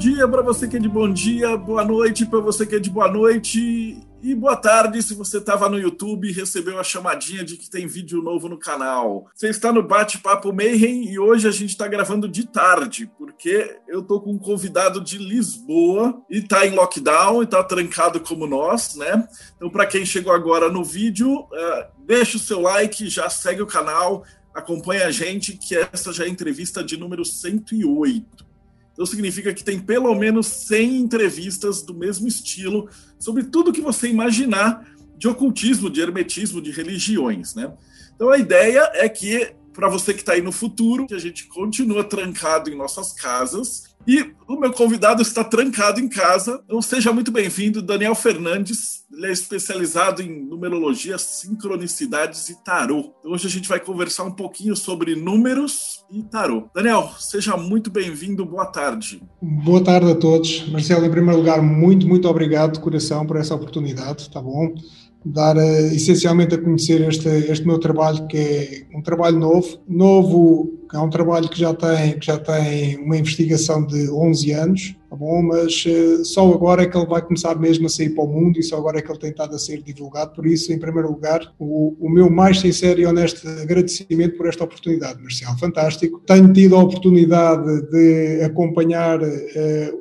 dia para você que é de bom dia, boa noite para você que é de boa noite e boa tarde se você estava no YouTube e recebeu a chamadinha de que tem vídeo novo no canal. Você está no Bate-Papo Mayhem e hoje a gente está gravando de tarde, porque eu tô com um convidado de Lisboa e está em lockdown e está trancado como nós, né? Então, para quem chegou agora no vídeo, uh, deixa o seu like, já segue o canal, acompanha a gente, que essa já é a entrevista de número 108. Então significa que tem pelo menos 100 entrevistas do mesmo estilo sobre tudo que você imaginar de ocultismo, de hermetismo, de religiões, né? Então a ideia é que para você que está aí no futuro, que a gente continua trancado em nossas casas e o meu convidado está trancado em casa. Então seja muito bem-vindo, Daniel Fernandes. Ele é especializado em numerologia, sincronicidades e tarô. Então, hoje a gente vai conversar um pouquinho sobre números e tarô. Daniel, seja muito bem-vindo. Boa tarde. Boa tarde a todos. Marcelo, em primeiro lugar, muito, muito obrigado de coração por essa oportunidade, tá bom? Dar uh, essencialmente a conhecer este, este meu trabalho, que é um trabalho novo, novo, é um trabalho que já tem, que já tem uma investigação de 11 anos, tá bom? mas uh, só agora é que ele vai começar mesmo a sair para o mundo e só agora é que ele tem estado a ser divulgado. Por isso, em primeiro lugar, o, o meu mais sincero e honesto agradecimento por esta oportunidade, Marcial. Fantástico. Tenho tido a oportunidade de acompanhar uh,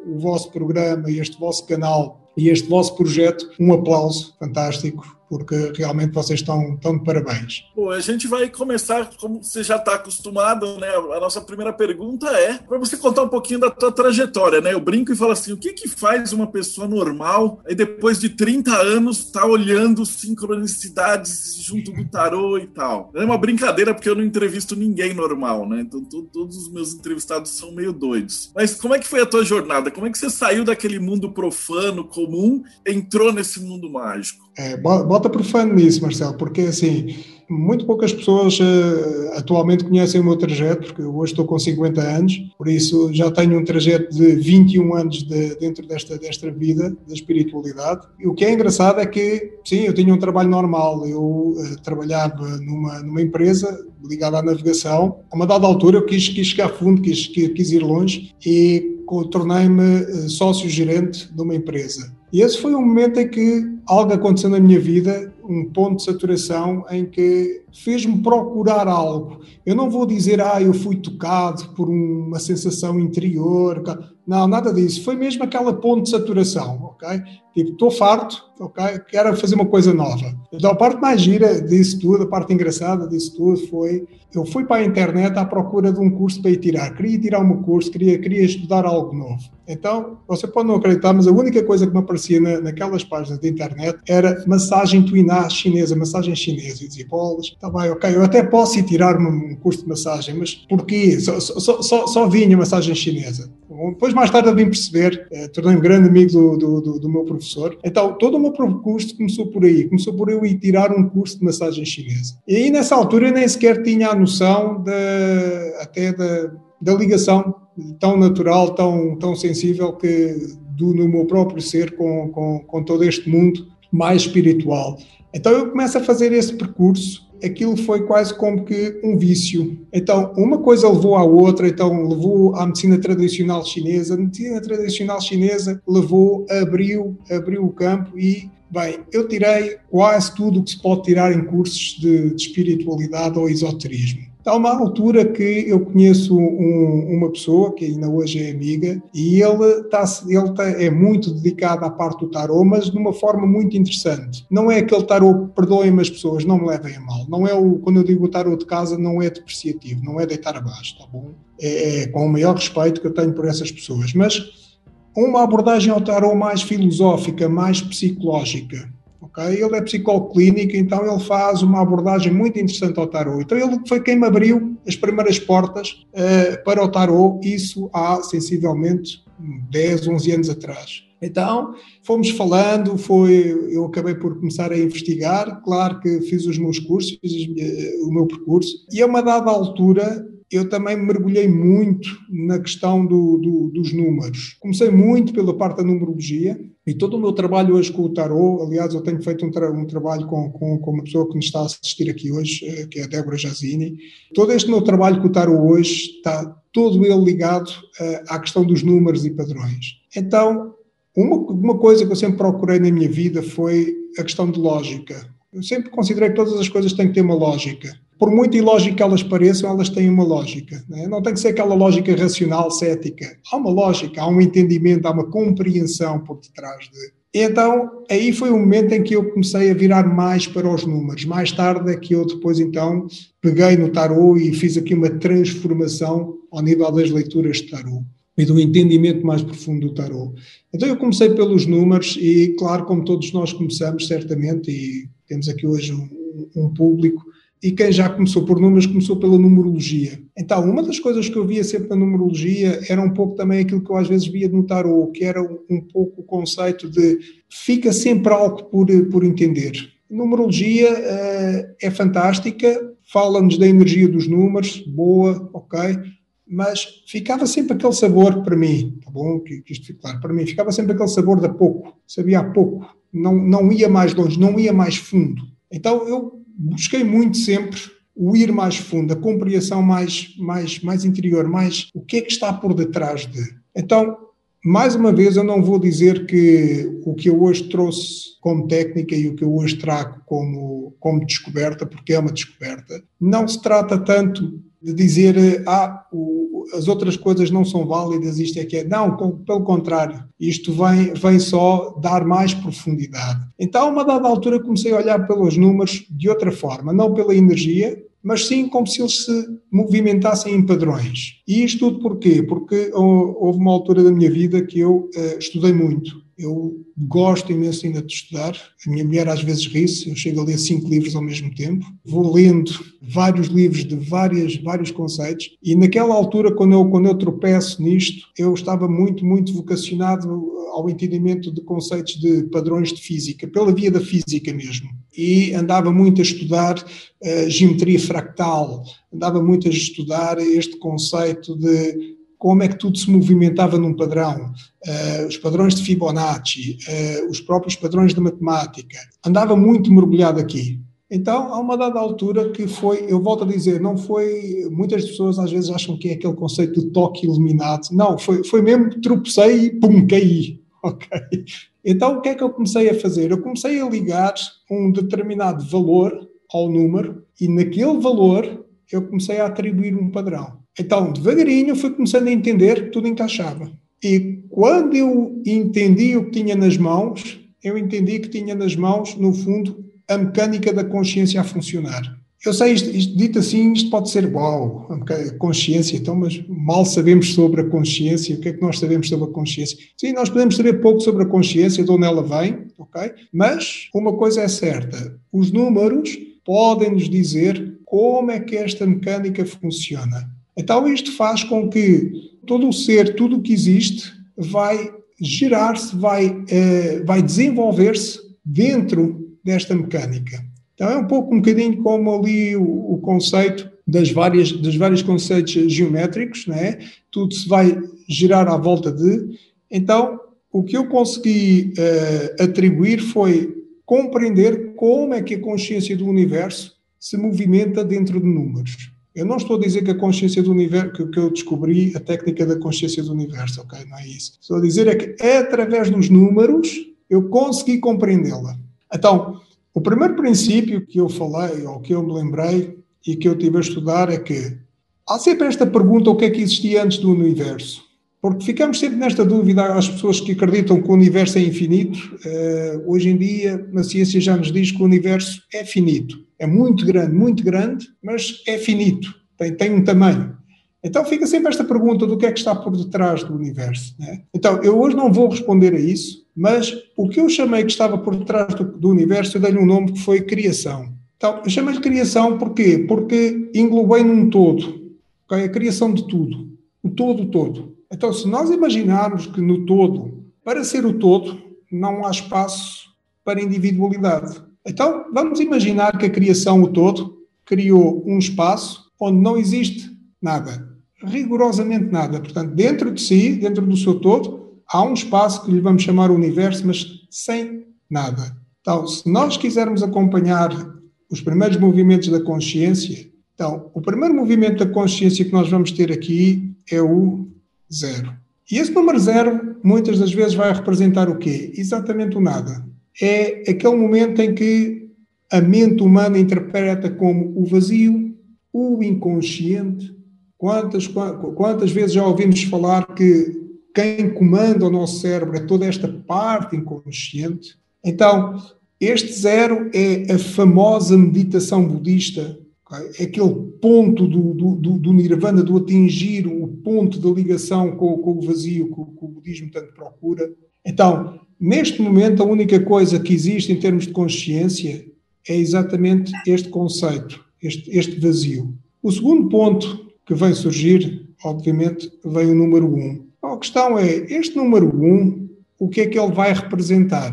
o vosso programa e este vosso canal e este vosso projeto, um aplauso fantástico porque realmente vocês estão, estão de parabéns. Bom, a gente vai começar, como você já está acostumado, né? A nossa primeira pergunta é para você contar um pouquinho da tua trajetória, né? Eu brinco e falo assim: o que, que faz uma pessoa normal e depois de 30 anos tá olhando sincronicidades junto do tarô e tal? É uma brincadeira porque eu não entrevisto ninguém normal, né? Então todos os meus entrevistados são meio doidos. Mas como é que foi a tua jornada? Como é que você saiu daquele mundo profano, comum, entrou nesse mundo mágico? É, bota profano nisso, Marcelo, porque assim, muito poucas pessoas uh, atualmente conhecem o meu trajeto, porque eu hoje estou com 50 anos, por isso já tenho um trajeto de 21 anos de, dentro desta, desta vida, da espiritualidade. E o que é engraçado é que, sim, eu tinha um trabalho normal, eu uh, trabalhava numa, numa empresa ligada à navegação. A uma dada altura eu quis, quis chegar a fundo, quis, quis ir longe e tornei-me uh, sócio-gerente de uma empresa. E esse foi um momento em que algo aconteceu na minha vida, um ponto de saturação em que fez-me procurar algo. Eu não vou dizer, ah, eu fui tocado por uma sensação interior. Não, nada disso. Foi mesmo aquela ponto de saturação, ok? Tipo, estou farto, ok? Quero fazer uma coisa nova. Então, a parte mais gira disso tudo, a parte engraçada disso tudo foi, eu fui para a internet à procura de um curso para ir tirar. Queria tirar um curso, queria, queria estudar algo novo. Então, você pode não acreditar, mas a única coisa que me aparecia na, naquelas páginas de internet era massagem tuiná chinesa, massagem chinesa. E dizia, bolas, está bem, ok, eu até posso ir tirar um curso de massagem, mas porquê? Só, só, só, só vinha massagem chinesa. Depois, mais tarde, eu vim perceber, eh, tornei-me grande amigo do, do, do, do, meu professor. Então, todo o meu percurso começou por aí. Começou por eu ir tirar um curso de massagem chinesa. E aí, nessa altura, eu nem sequer tinha a noção de, até da, da ligação tão natural, tão, tão sensível que do, no meu próprio ser com, com, com todo este mundo mais espiritual. Então eu começo a fazer esse percurso aquilo foi quase como que um vício. Então, uma coisa levou à outra, então levou à medicina tradicional chinesa, a medicina tradicional chinesa levou, abriu, abriu o campo e, bem, eu tirei quase tudo o que se pode tirar em cursos de, de espiritualidade ou esoterismo. Há uma altura que eu conheço um, uma pessoa que ainda hoje é amiga e ele, tá, ele tá, é muito dedicado à parte do tarô, mas de uma forma muito interessante. Não é aquele tarô, perdoem-me as pessoas, não me levem a mal. Não é o, quando eu digo tarô de casa, não é depreciativo, não é deitar abaixo, tá bom? É, é com o maior respeito que eu tenho por essas pessoas. Mas uma abordagem ao tarô mais filosófica, mais psicológica, Okay? Ele é psicólogo clínico, então ele faz uma abordagem muito interessante ao tarot. Então ele foi quem me abriu as primeiras portas uh, para o tarot, isso há sensivelmente 10, 11 anos atrás. Então, fomos falando, foi, eu acabei por começar a investigar, claro que fiz os meus cursos, fiz o meu percurso, e a uma dada altura eu também mergulhei muito na questão do, do, dos números. Comecei muito pela parte da numerologia e todo o meu trabalho hoje com o tarot, aliás, eu tenho feito um, tra um trabalho com, com, com, uma pessoa que me está a assistir aqui hoje, eh, que é a Débora Jazini. Todo este meu trabalho com o tarot hoje está todo ele ligado uh, à questão dos números e padrões. Então, uma, uma coisa que eu sempre procurei na minha vida foi a questão de lógica. Eu sempre considerei que todas as coisas têm que ter uma lógica. Por muito ilógico que elas pareçam, elas têm uma lógica. Né? Não tem que ser aquela lógica racional, cética. Há uma lógica, há um entendimento, há uma compreensão por detrás de. Então, aí foi o momento em que eu comecei a virar mais para os números. Mais tarde é que eu depois, então, peguei no tarot e fiz aqui uma transformação ao nível das leituras de tarot e do entendimento mais profundo do tarot. Então eu comecei pelos números e, claro, como todos nós começamos, certamente, e temos aqui hoje um, um público, e quem já começou por números começou pela numerologia. Então, uma das coisas que eu via sempre na numerologia era um pouco também aquilo que eu às vezes via no tarot, que era um, pouco o conceito de fica sempre algo por, por entender. Numerologia uh, é fantástica, fala-nos da energia dos números, boa, ok, mas ficava sempre aquele sabor para mim, tá bom? Que, que isto fique claro, para mim ficava sempre aquele sabor de pouco, sabia há pouco, não, não ia mais longe, não ia mais fundo. Então eu busquei muito sempre o ir mais fundo, a compreensão mais, mais, mais interior, mais o que é que está por detrás de. Então, mais uma vez, eu não vou dizer que o que eu hoje trouxe como técnica e o que eu hoje trago como, como descoberta, porque é uma descoberta, não se trata tanto de dizer ah, o, as outras coisas não são válidas, isto é que é. Não, pelo contrário, isto vem, vem só dar mais profundidade. Então, a uma dada altura, comecei a olhar pelos números de outra forma, não pela energia, mas sim como se eles se movimentassem em padrões. E isto tudo porquê? Porque houve uma altura da minha vida que eu uh, estudei muito. Eu gosto imenso ainda de estudar. A minha mulher às vezes ri-se, eu chego a ler cinco livros ao mesmo tempo. Vou lendo vários livros de várias, vários conceitos. E naquela altura, quando eu, quando eu tropeço nisto, eu estava muito, muito vocacionado ao entendimento de conceitos de padrões de física, pela via da física mesmo. E andava muito a estudar uh, geometria fractal, andava muito a estudar este conceito de como é que tudo se movimentava num padrão, uh, os padrões de Fibonacci, uh, os próprios padrões de matemática. Andava muito mergulhado aqui. Então, há uma dada altura que foi, eu volto a dizer, não foi, muitas pessoas às vezes acham que é aquele conceito de toque iluminado. Não, foi, foi mesmo tropecei e pum, caí. Ok? Então, o que é que eu comecei a fazer? Eu comecei a ligar um determinado valor ao número e naquele valor eu comecei a atribuir um padrão. Então, devagarinho, fui começando a entender que tudo encaixava. E quando eu entendi o que tinha nas mãos, eu entendi que tinha nas mãos, no fundo, a mecânica da consciência a funcionar. Eu sei, isto, isto, dito assim, isto pode ser uau, a consciência, então, mas mal sabemos sobre a consciência, o que é que nós sabemos sobre a consciência? Sim, nós podemos saber pouco sobre a consciência, de onde ela vem, ok? Mas uma coisa é certa, os números podem nos dizer como é que esta mecânica funciona. Então, isto faz com que todo o ser, tudo o que existe, vai gerar-se, vai, eh, vai desenvolver-se dentro desta mecânica. Então, é um pouco, um bocadinho como ali o, o conceito das várias, dos vários conceitos geométricos, né? tudo se vai girar à volta de. Então, o que eu consegui uh, atribuir foi compreender como é que a consciência do universo se movimenta dentro de números. Eu não estou a dizer que a consciência do universo, que, que eu descobri a técnica da consciência do universo, ok? Não é isso. Estou a dizer é que é através dos números eu consegui compreendê-la. Então, o primeiro princípio que eu falei, ou que eu me lembrei e que eu tive a estudar é que há sempre esta pergunta: o que é que existia antes do universo? Porque ficamos sempre nesta dúvida, as pessoas que acreditam que o universo é infinito, uh, hoje em dia a ciência já nos diz que o universo é finito. É muito grande, muito grande, mas é finito, tem, tem um tamanho. Então fica sempre esta pergunta do que é que está por detrás do universo. Né? Então eu hoje não vou responder a isso, mas o que eu chamei que estava por detrás do, do universo, eu dei-lhe um nome que foi criação. Então eu chamei-lhe criação porquê? Porque englobei num todo, okay? a criação de tudo, o todo todo. Então se nós imaginarmos que no todo para ser o todo, não há espaço para individualidade. Então, vamos imaginar que a criação, o todo, criou um espaço onde não existe nada, rigorosamente nada. Portanto, dentro de si, dentro do seu todo, há um espaço que lhe vamos chamar universo, mas sem nada. Então, se nós quisermos acompanhar os primeiros movimentos da consciência, então, o primeiro movimento da consciência que nós vamos ter aqui é o zero. E esse número zero, muitas das vezes, vai representar o quê? Exatamente o nada. É aquele momento em que a mente humana interpreta como o vazio, o inconsciente. Quantas, quantas vezes já ouvimos falar que quem comanda o nosso cérebro é toda esta parte inconsciente? Então, este zero é a famosa meditação budista, é aquele ponto do, do, do, nirvana, do atingir o ponto da ligação com, com o vazio que, que o budismo tanto procura. Então, neste momento, a única coisa que existe em termos de consciência é exatamente este conceito, este, este vazio. O segundo ponto que vem surgir, obviamente, vem o número 1. Um. A questão é, este número 1, um, o que é que ele vai representar?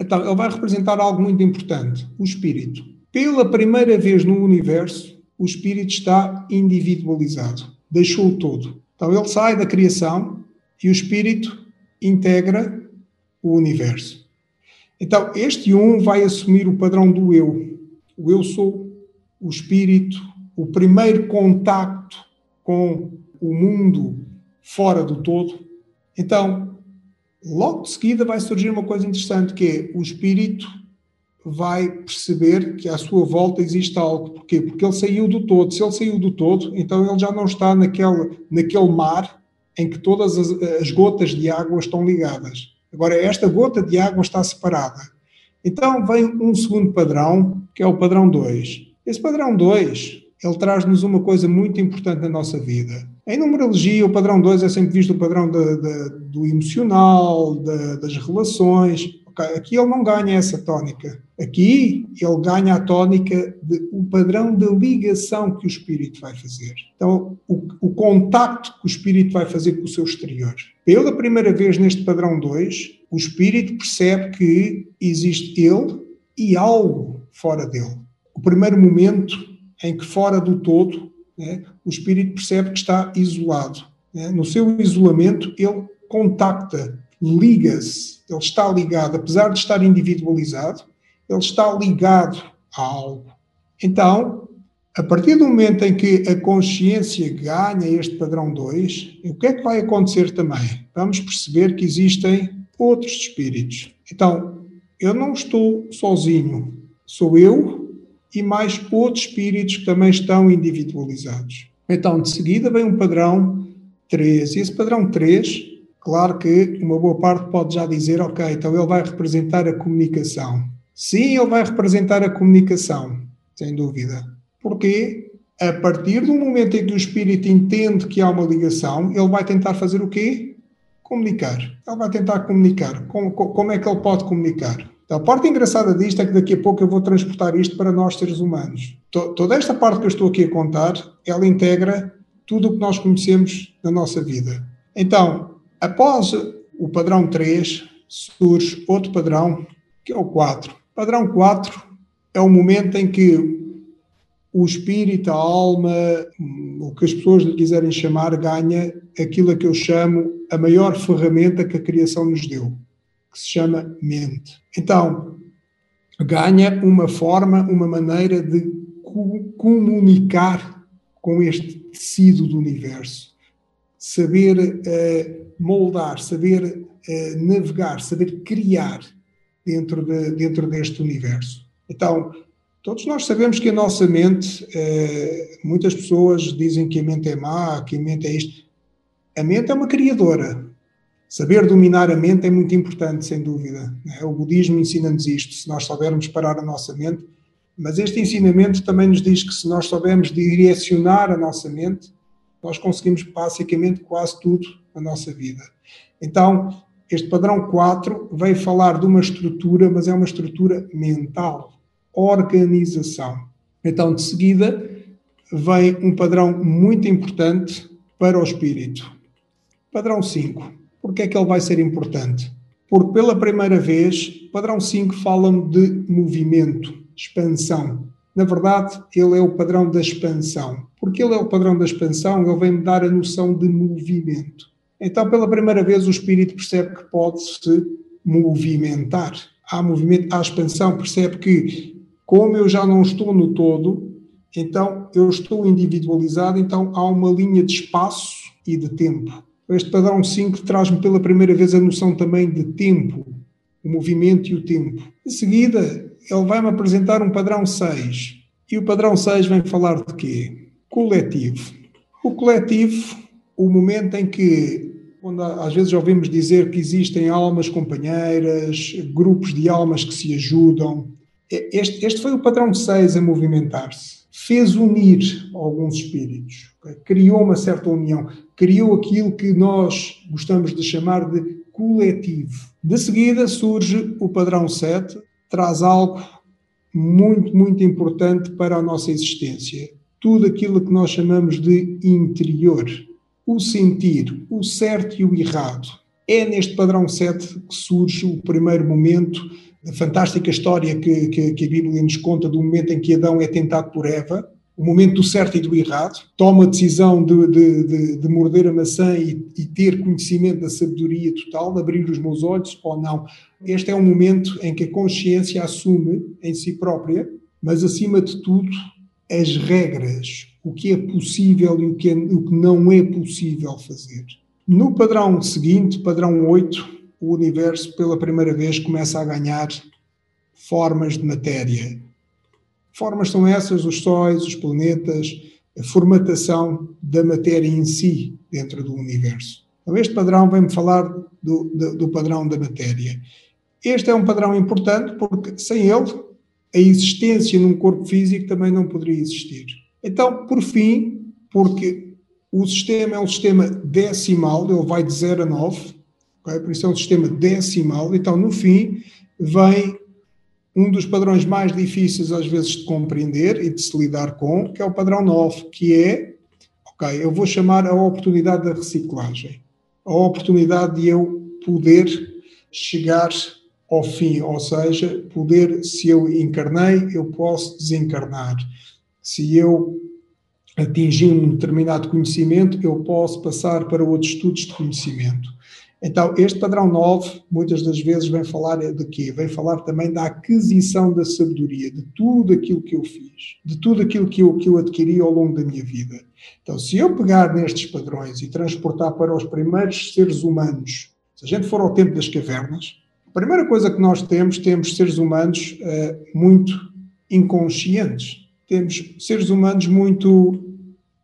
Então, ele vai representar algo muito importante, o espírito. Pela primeira vez no universo, o espírito está individualizado, deixou o todo. Então, ele sai da criação e o espírito integra o universo. Então, este um vai assumir o padrão do eu. O eu sou, o espírito, o primeiro contacto com o mundo fora do todo. Então, logo de seguida vai surgir uma coisa interessante que é o espírito vai perceber que à sua volta existe algo. Porquê? Porque ele saiu do todo. Se ele saiu do todo, então ele já não está naquele, naquele mar em que todas as, as gotas de água estão ligadas. Agora, esta gota de água está separada. Então vem um segundo padrão, que é o padrão 2. Esse padrão 2, ele traz-nos uma coisa muito importante na nossa vida. Em numerologia, o padrão 2 é sempre visto o padrão de, de, do emocional, de, das relações. Aqui ele não ganha essa tónica. Aqui ele ganha a tónica de o padrão de ligação que o espírito vai fazer. Então, o, o contacto que o espírito vai fazer com o seu exterior. Pela primeira vez neste padrão 2, o espírito percebe que existe ele e algo fora dele. O primeiro momento em que, fora do todo, né, o espírito percebe que está isolado. Né? No seu isolamento, ele contacta, liga-se, ele está ligado, apesar de estar individualizado, ele está ligado a algo. Então, a partir do momento em que a consciência ganha este padrão 2, o que é que vai acontecer também? Vamos perceber que existem outros espíritos. Então, eu não estou sozinho, sou eu e mais outros espíritos que também estão individualizados. Então, de seguida vem um padrão 3. E esse padrão 3, claro que uma boa parte pode já dizer, ok, então ele vai representar a comunicação. Sim, ele vai representar a comunicação, sem dúvida. Porque a partir do momento em que o espírito entende que há uma ligação, ele vai tentar fazer o quê? Comunicar. Ele vai tentar comunicar. Como, como é que ele pode comunicar? A parte engraçada disto é que daqui a pouco eu vou transportar isto para nós seres humanos. Toda esta parte que eu estou aqui a contar, ela integra tudo o que nós conhecemos na nossa vida. Então, após o padrão 3, surge outro padrão, que é o 4. Padrão 4 é o momento em que o espírito, a alma, o que as pessoas lhe quiserem chamar, ganha aquilo a que eu chamo a maior ferramenta que a criação nos deu, que se chama mente. Então, ganha uma forma, uma maneira de comunicar com este tecido do universo. Saber uh, moldar, saber uh, navegar, saber criar dentro, de, dentro deste universo. Então, todos nós sabemos que a nossa mente, eh, muitas pessoas dizem que a mente é má, que a mente é isto. A mente é uma criadora. Saber dominar a mente é muito importante, sem dúvida. Né? O budismo ensina-nos isto, se nós soubermos parar a nossa mente. Mas este ensinamento também nos diz que se nós soubermos direcionar a nossa mente, nós conseguimos basicamente quase tudo na nossa vida. Então, este padrão 4 veio falar de uma estrutura, mas é uma estrutura mental, organização. Então, de seguida, vem um padrão muito importante para o espírito. Padrão 5. Por que é que ele vai ser importante? Porque pela primeira vez, padrão 5 fala-me de movimento, expansão. Na verdade, ele é o padrão da expansão. Porque ele é o padrão da expansão, ele vem-me dar a noção de movimento. Então, pela primeira vez, o espírito percebe que pode se movimentar. Há movimento, há expansão, percebe que, como eu já não estou no todo, então eu estou individualizado, então há uma linha de espaço e de tempo. Este padrão 5 traz-me pela primeira vez a noção também de tempo, o movimento e o tempo. Em seguida, ele vai-me apresentar um padrão 6. E o padrão 6 vem falar de quê? Coletivo. O coletivo, o momento em que, quando às vezes ouvimos dizer que existem almas companheiras, grupos de almas que se ajudam, este, este foi o padrão 6 a movimentar-se fez unir alguns espíritos, criou uma certa união, criou aquilo que nós gostamos de chamar de coletivo. De seguida surge o padrão 7, traz algo muito, muito importante para a nossa existência. Tudo aquilo que nós chamamos de interior, o sentir, o certo e o errado. É neste padrão 7 que surge o primeiro momento a fantástica história que, que, que, a Bíblia nos conta do momento em que Adão é tentado por Eva, o momento do certo e do errado, toma a decisão de, de, de, de morder a maçã e, e, ter conhecimento da sabedoria total, de abrir os meus olhos ou não. Este é um momento em que a consciência assume em si própria, mas acima de tudo, as regras, o que é possível e o que, é, o que não é possível fazer. No padrão seguinte, padrão 8, o universo pela primeira vez começa a ganhar formas de matéria. Formas são essas, os sóis, os planetas, a formatação da matéria em si dentro do universo. Então, este padrão vem-me falar do, do, do padrão da matéria. Este é um padrão importante porque, sem ele, a existência num corpo físico também não poderia existir. Então, por fim, porque o sistema é um sistema decimal, ele vai de 0 a 9, Okay? Por isso é um sistema decimal. Então, no fim, vem um dos padrões mais difíceis, às vezes, de compreender e de se lidar com, que é o padrão 9, que é, ok, eu vou chamar a oportunidade da reciclagem. A oportunidade de eu poder chegar ao fim, ou seja, poder, se eu encarnei, eu posso desencarnar. Se eu atingi um determinado conhecimento, eu posso passar para outros estudos de conhecimento. Então, este padrão 9, muitas das vezes, vem falar de quê? Vem falar também da aquisição da sabedoria, de tudo aquilo que eu fiz, de tudo aquilo que eu, que eu adquiri ao longo da minha vida. Então, se eu pegar nestes padrões e transportar para os primeiros seres humanos, se a gente for ao tempo das cavernas, a primeira coisa que nós temos, temos seres humanos uh, muito inconscientes. Temos seres humanos muito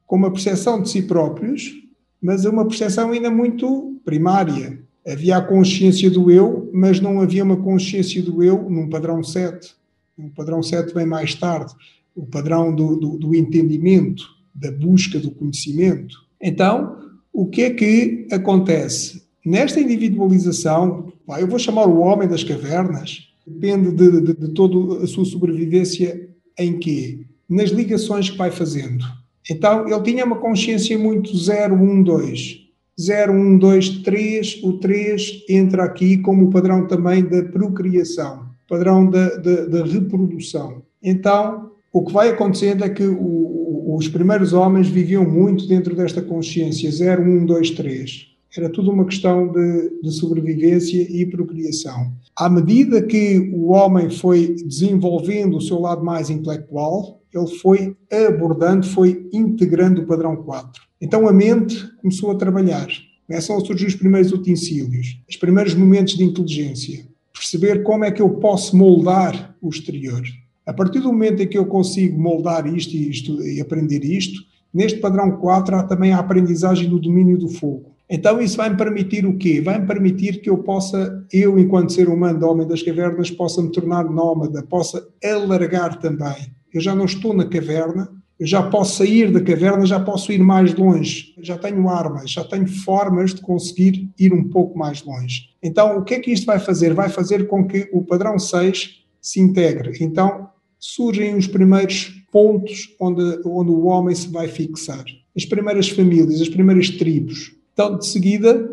com uma percepção de si próprios, mas é uma percepção ainda muito primária. Havia a consciência do eu, mas não havia uma consciência do eu num padrão 7. Um padrão 7 vem mais tarde, o padrão do, do, do entendimento, da busca do conhecimento. Então, o que é que acontece? Nesta individualização, eu vou chamar o homem das cavernas, depende de, de, de toda a sua sobrevivência em quê? Nas ligações que vai fazendo então ele tinha uma consciência muito 0, 1, 2. 0, 1, 2, 3. O 3 entra aqui como padrão também da procriação, padrão da, da, da reprodução. Então, o que vai acontecendo é que o, os primeiros homens viviam muito dentro desta consciência 0, 1, 2, 3. Era tudo uma questão de, de sobrevivência e procriação. À medida que o homem foi desenvolvendo o seu lado mais intelectual, ele foi abordando, foi integrando o padrão 4. Então a mente começou a trabalhar. Começam a surgir os primeiros utensílios, os primeiros momentos de inteligência. Perceber como é que eu posso moldar o exterior. A partir do momento em que eu consigo moldar isto e, isto, e aprender isto, neste padrão 4 há também a aprendizagem do domínio do fogo. Então isso vai me permitir o quê? Vai me permitir que eu possa, eu enquanto ser humano, homem das cavernas, possa me tornar nómada, possa alargar também eu já não estou na caverna, eu já posso sair da caverna, já posso ir mais longe, já tenho armas, já tenho formas de conseguir ir um pouco mais longe. Então, o que é que isto vai fazer? Vai fazer com que o padrão 6 se integre. Então, surgem os primeiros pontos onde, onde o homem se vai fixar. As primeiras famílias, as primeiras tribos. Então, de seguida,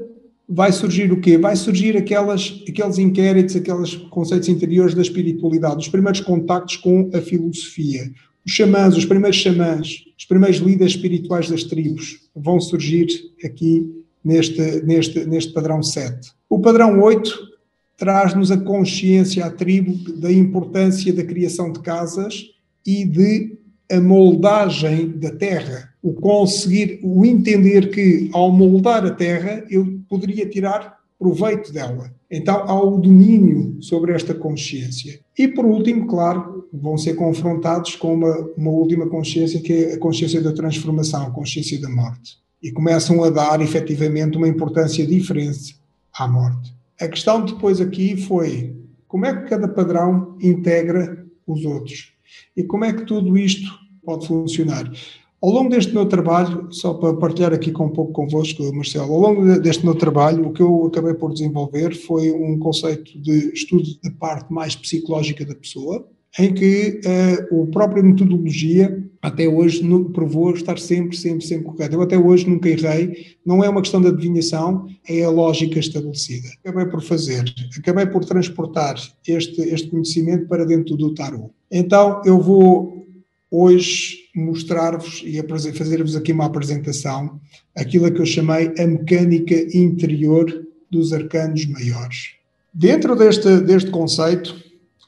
vai surgir o quê? Vai surgir aquelas, aqueles inquéritos, aqueles conceitos interiores da espiritualidade, os primeiros contactos com a filosofia. Os xamãs, os primeiros xamãs, os primeiros líderes espirituais das tribos vão surgir aqui neste, neste, neste padrão 7. O padrão 8 traz-nos a consciência à tribo da importância da criação de casas e de a moldagem da terra. O conseguir, o entender que ao moldar a terra eu poderia tirar proveito dela. Então há o domínio sobre esta consciência. E por último, claro, vão ser confrontados com uma, uma última consciência que é a consciência da transformação, a consciência da morte. E começam a dar efetivamente uma importância diferente à morte. A questão depois aqui foi como é que cada padrão integra os outros e como é que tudo isto pode funcionar. Ao longo deste meu trabalho, só para partilhar aqui com um pouco convosco, Marcelo, ao longo deste meu trabalho, o que eu acabei por desenvolver foi um conceito de estudo da parte mais psicológica da pessoa, em que uh, a própria metodologia até hoje no, provou estar sempre, sempre, sempre correta. Eu até hoje nunca errei, não é uma questão de adivinhação, é a lógica estabelecida. Acabei por fazer, acabei por transportar este, este conhecimento para dentro do tarot. Então eu vou hoje mostrar-vos e fazer-vos aqui uma apresentação, aquilo que eu chamei a mecânica interior dos arcanos maiores. Dentro deste, deste conceito,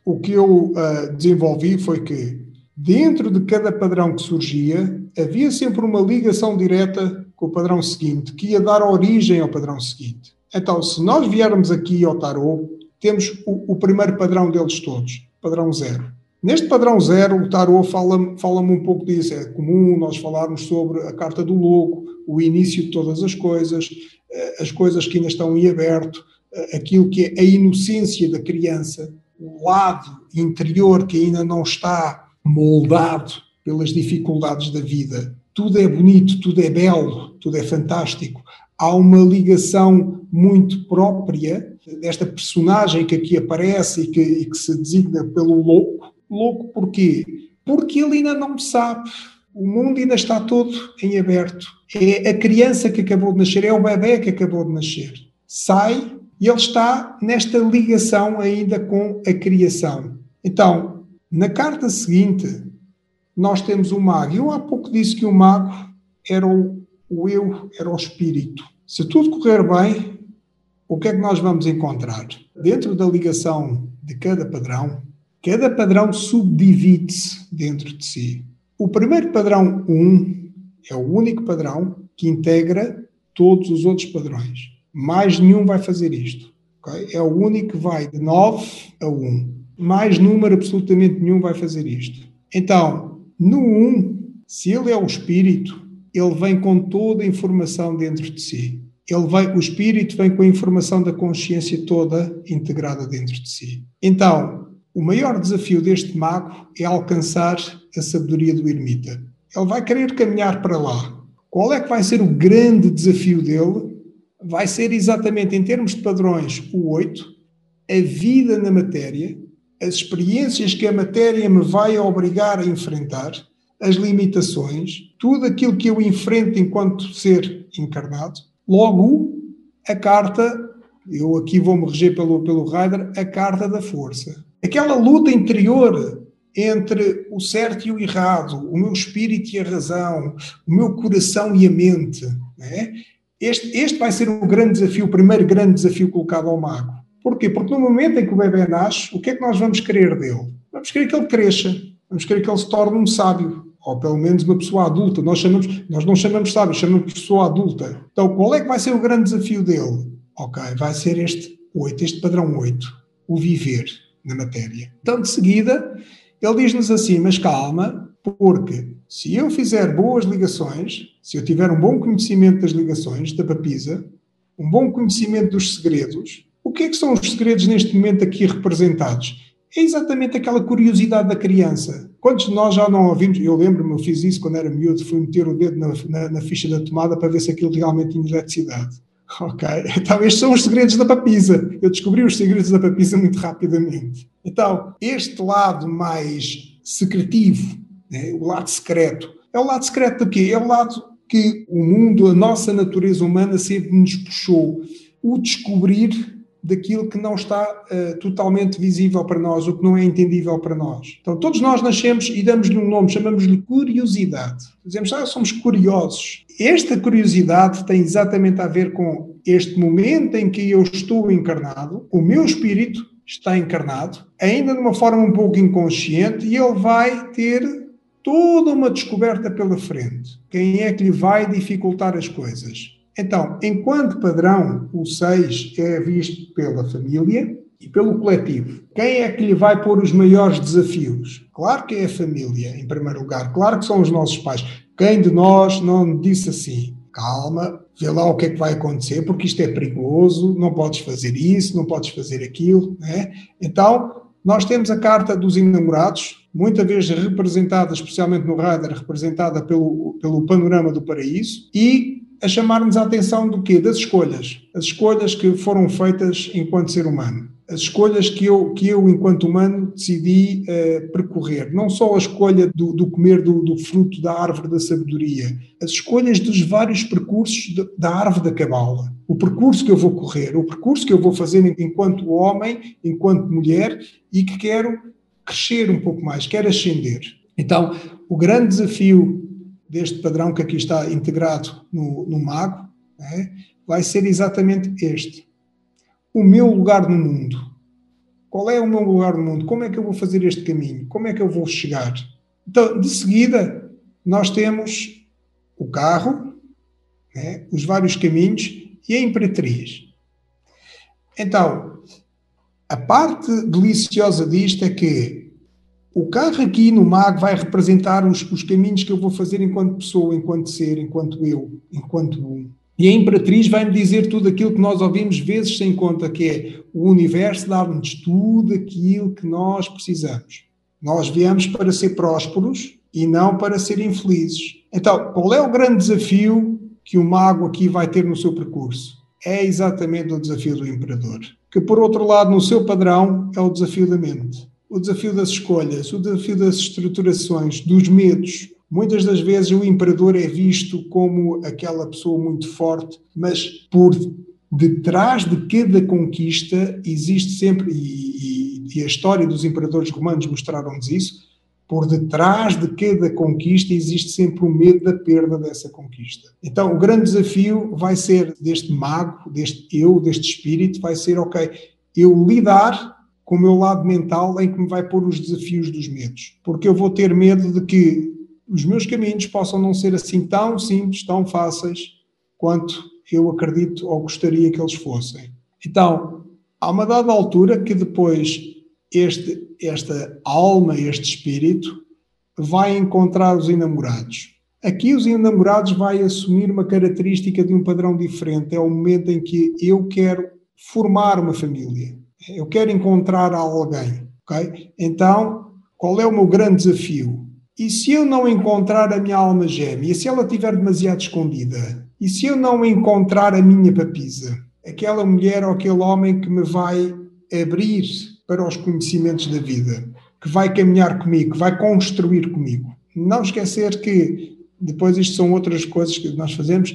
o que eu uh, desenvolvi foi que, dentro de cada padrão que surgia, havia sempre uma ligação direta com o padrão seguinte, que ia dar origem ao padrão seguinte. Então, se nós viermos aqui ao tarot, temos o, o primeiro padrão deles todos, padrão zero. Neste padrão zero, o tarot fala-me fala um pouco disso. É comum nós falarmos sobre a carta do louco, o início de todas as coisas, eh, as coisas que ainda estão em aberto, eh, aquilo que é a inocência da criança, o lado interior que ainda não está moldado pelas dificuldades da vida. Tudo é bonito, tudo é belo, tudo é fantástico. Há uma ligação muito própria desta personagem que aqui aparece e que, e que se designa pelo louco. Louco porquê? Porque ele ainda não sabe. O mundo ainda está todo em aberto. É a criança que acabou de nascer, é o bebê que acabou de nascer. Sai e ele está nesta ligação ainda com a criação. Então, na carta seguinte, nós temos o mago. Eu há pouco disse que o mago era o, o eu, era o espírito. Se tudo correr bem, o que é que nós vamos encontrar? Dentro da ligação de cada padrão, cada padrão subdivide-se dentro de si. O primeiro padrão 1 um, é o único padrão que integra todos os outros padrões. Mais nenhum vai fazer isto. Okay? É o único que vai de 9 a 1. Mais número absolutamente nenhum vai fazer isto. Então, no 1, se ele é o espírito, ele vem com toda a informação dentro de si. Ele vai, o espírito vem com a informação da consciência toda integrada dentro de si. Então, o maior desafio deste mago é alcançar a sabedoria do ermita. Ele vai querer caminhar para lá. Qual é que vai ser o grande desafio dele? vai ser exatamente em termos de padrões o 8, a vida na matéria, as experiências que a matéria me vai obrigar a enfrentar, as limitações, tudo aquilo que eu enfrento enquanto ser encarnado. Logo, a carta, eu aqui vou-me reger pelo, pelo Rider, a carta da força. Aquela luta interior entre o certo e o errado, o meu espírito e a razão, o meu coração e a mente. Né? Este, este vai ser o grande desafio, o primeiro grande desafio colocado ao mago. Porquê? Porque no momento em que o bebê nasce, o que é que nós vamos querer dele? Vamos querer que ele cresça, vamos querer que ele se torne um sábio, ou pelo menos uma pessoa adulta. Nós, chamamos, nós não chamamos sábio, chamamos pessoa adulta. Então, qual é que vai ser o grande desafio dele? Ok, vai ser este 8, este padrão 8, o viver na matéria. Então, de seguida, ele diz-nos assim: mas calma, porque se eu fizer boas ligações, se eu tiver um bom conhecimento das ligações, da papisa, um bom conhecimento dos segredos, o que é que são os segredos neste momento aqui representados? É exatamente aquela curiosidade da criança. Quantos de nós já não ouvimos? Eu lembro-me, eu fiz isso quando era miúdo, fui meter o dedo na, na, na ficha da tomada para ver se aquilo realmente tinha eletricidade. Ok, então estes são os segredos da papisa. Eu descobri os segredos da papisa muito rapidamente. Então, este lado mais secretivo né? o lado secreto. É o lado secreto do quê? É o lado que o mundo, a nossa natureza humana sempre nos puxou o descobrir daquilo que não está uh, totalmente visível para nós, o que não é entendível para nós. Então, todos nós nascemos e damos-lhe um nome, chamamos-lhe curiosidade. Dizemos, ah, somos curiosos. Esta curiosidade tem exatamente a ver com este momento em que eu estou encarnado, o meu espírito está encarnado, ainda de uma forma um pouco inconsciente, e ele vai ter toda uma descoberta pela frente. Quem é que lhe vai dificultar as coisas? Então, enquanto padrão, o 6 é visto pela família e pelo coletivo. Quem é que lhe vai pôr os maiores desafios? Claro que é a família, em primeiro lugar. Claro que são os nossos pais. Quem de nós não disse assim? Calma, vê lá o que é que vai acontecer, porque isto é perigoso, não podes fazer isso, não podes fazer aquilo. Né? Então, nós temos a carta dos enamorados, muitas vezes representada, especialmente no radar, representada pelo, pelo panorama do paraíso, e a chamar-nos a atenção do quê? Das escolhas. As escolhas que foram feitas enquanto ser humano. As escolhas que eu, que eu enquanto humano, decidi uh, percorrer. Não só a escolha do, do comer do, do, fruto da árvore da sabedoria, as escolhas dos vários percursos de, da árvore da cabala. O percurso que eu vou correr, o percurso que eu vou fazer enquanto homem, enquanto mulher e que quero crescer um pouco mais, quero ascender. Então, o grande desafio deste padrão que aqui está integrado no, no mago, né, vai ser exatamente este. O meu lugar no mundo. Qual é o meu lugar no mundo? Como é que eu vou fazer este caminho? Como é que eu vou chegar? Então, de seguida, nós temos o carro, né, os vários caminhos e a imperatriz. Então, a parte deliciosa disto é que o carro aqui no MAG vai representar os, os caminhos que eu vou fazer enquanto pessoa, enquanto ser, enquanto eu, enquanto um. E a Imperatriz vai-me dizer tudo aquilo que nós ouvimos vezes sem conta, que é o universo dá-nos tudo aquilo que nós precisamos. Nós viemos para ser prósperos e não para ser infelizes. Então, qual é o grande desafio que o mago aqui vai ter no seu percurso? É exatamente o desafio do imperador. Que, por outro lado, no seu padrão, é o desafio da mente o desafio das escolhas, o desafio das estruturações, dos medos. Muitas das vezes o imperador é visto como aquela pessoa muito forte, mas por detrás de cada conquista existe sempre, e, e, e a história dos imperadores romanos mostraram-nos isso, por detrás de cada conquista existe sempre o medo da perda dessa conquista. Então, o grande desafio vai ser deste mago, deste eu, deste espírito, vai ser, ok, eu lidar com o meu lado mental em que me vai pôr os desafios dos medos. Porque eu vou ter medo de que os meus caminhos possam não ser assim tão simples, tão fáceis, quanto eu acredito ou gostaria que eles fossem. Então, há uma dada altura que depois este, esta alma, este espírito, vai encontrar os enamorados. Aqui os enamorados vai assumir uma característica de um padrão diferente. É o momento em que eu quero formar uma família eu quero encontrar alguém, ok? Então, qual é o meu grande desafio? E se eu não encontrar a minha alma gêmea? E se ela estiver demasiado escondida? E se eu não encontrar a minha papisa? Aquela mulher ou aquele homem que me vai abrir para os conhecimentos da vida, que vai caminhar comigo, que vai construir comigo. Não esquecer que, depois isto são outras coisas que nós fazemos,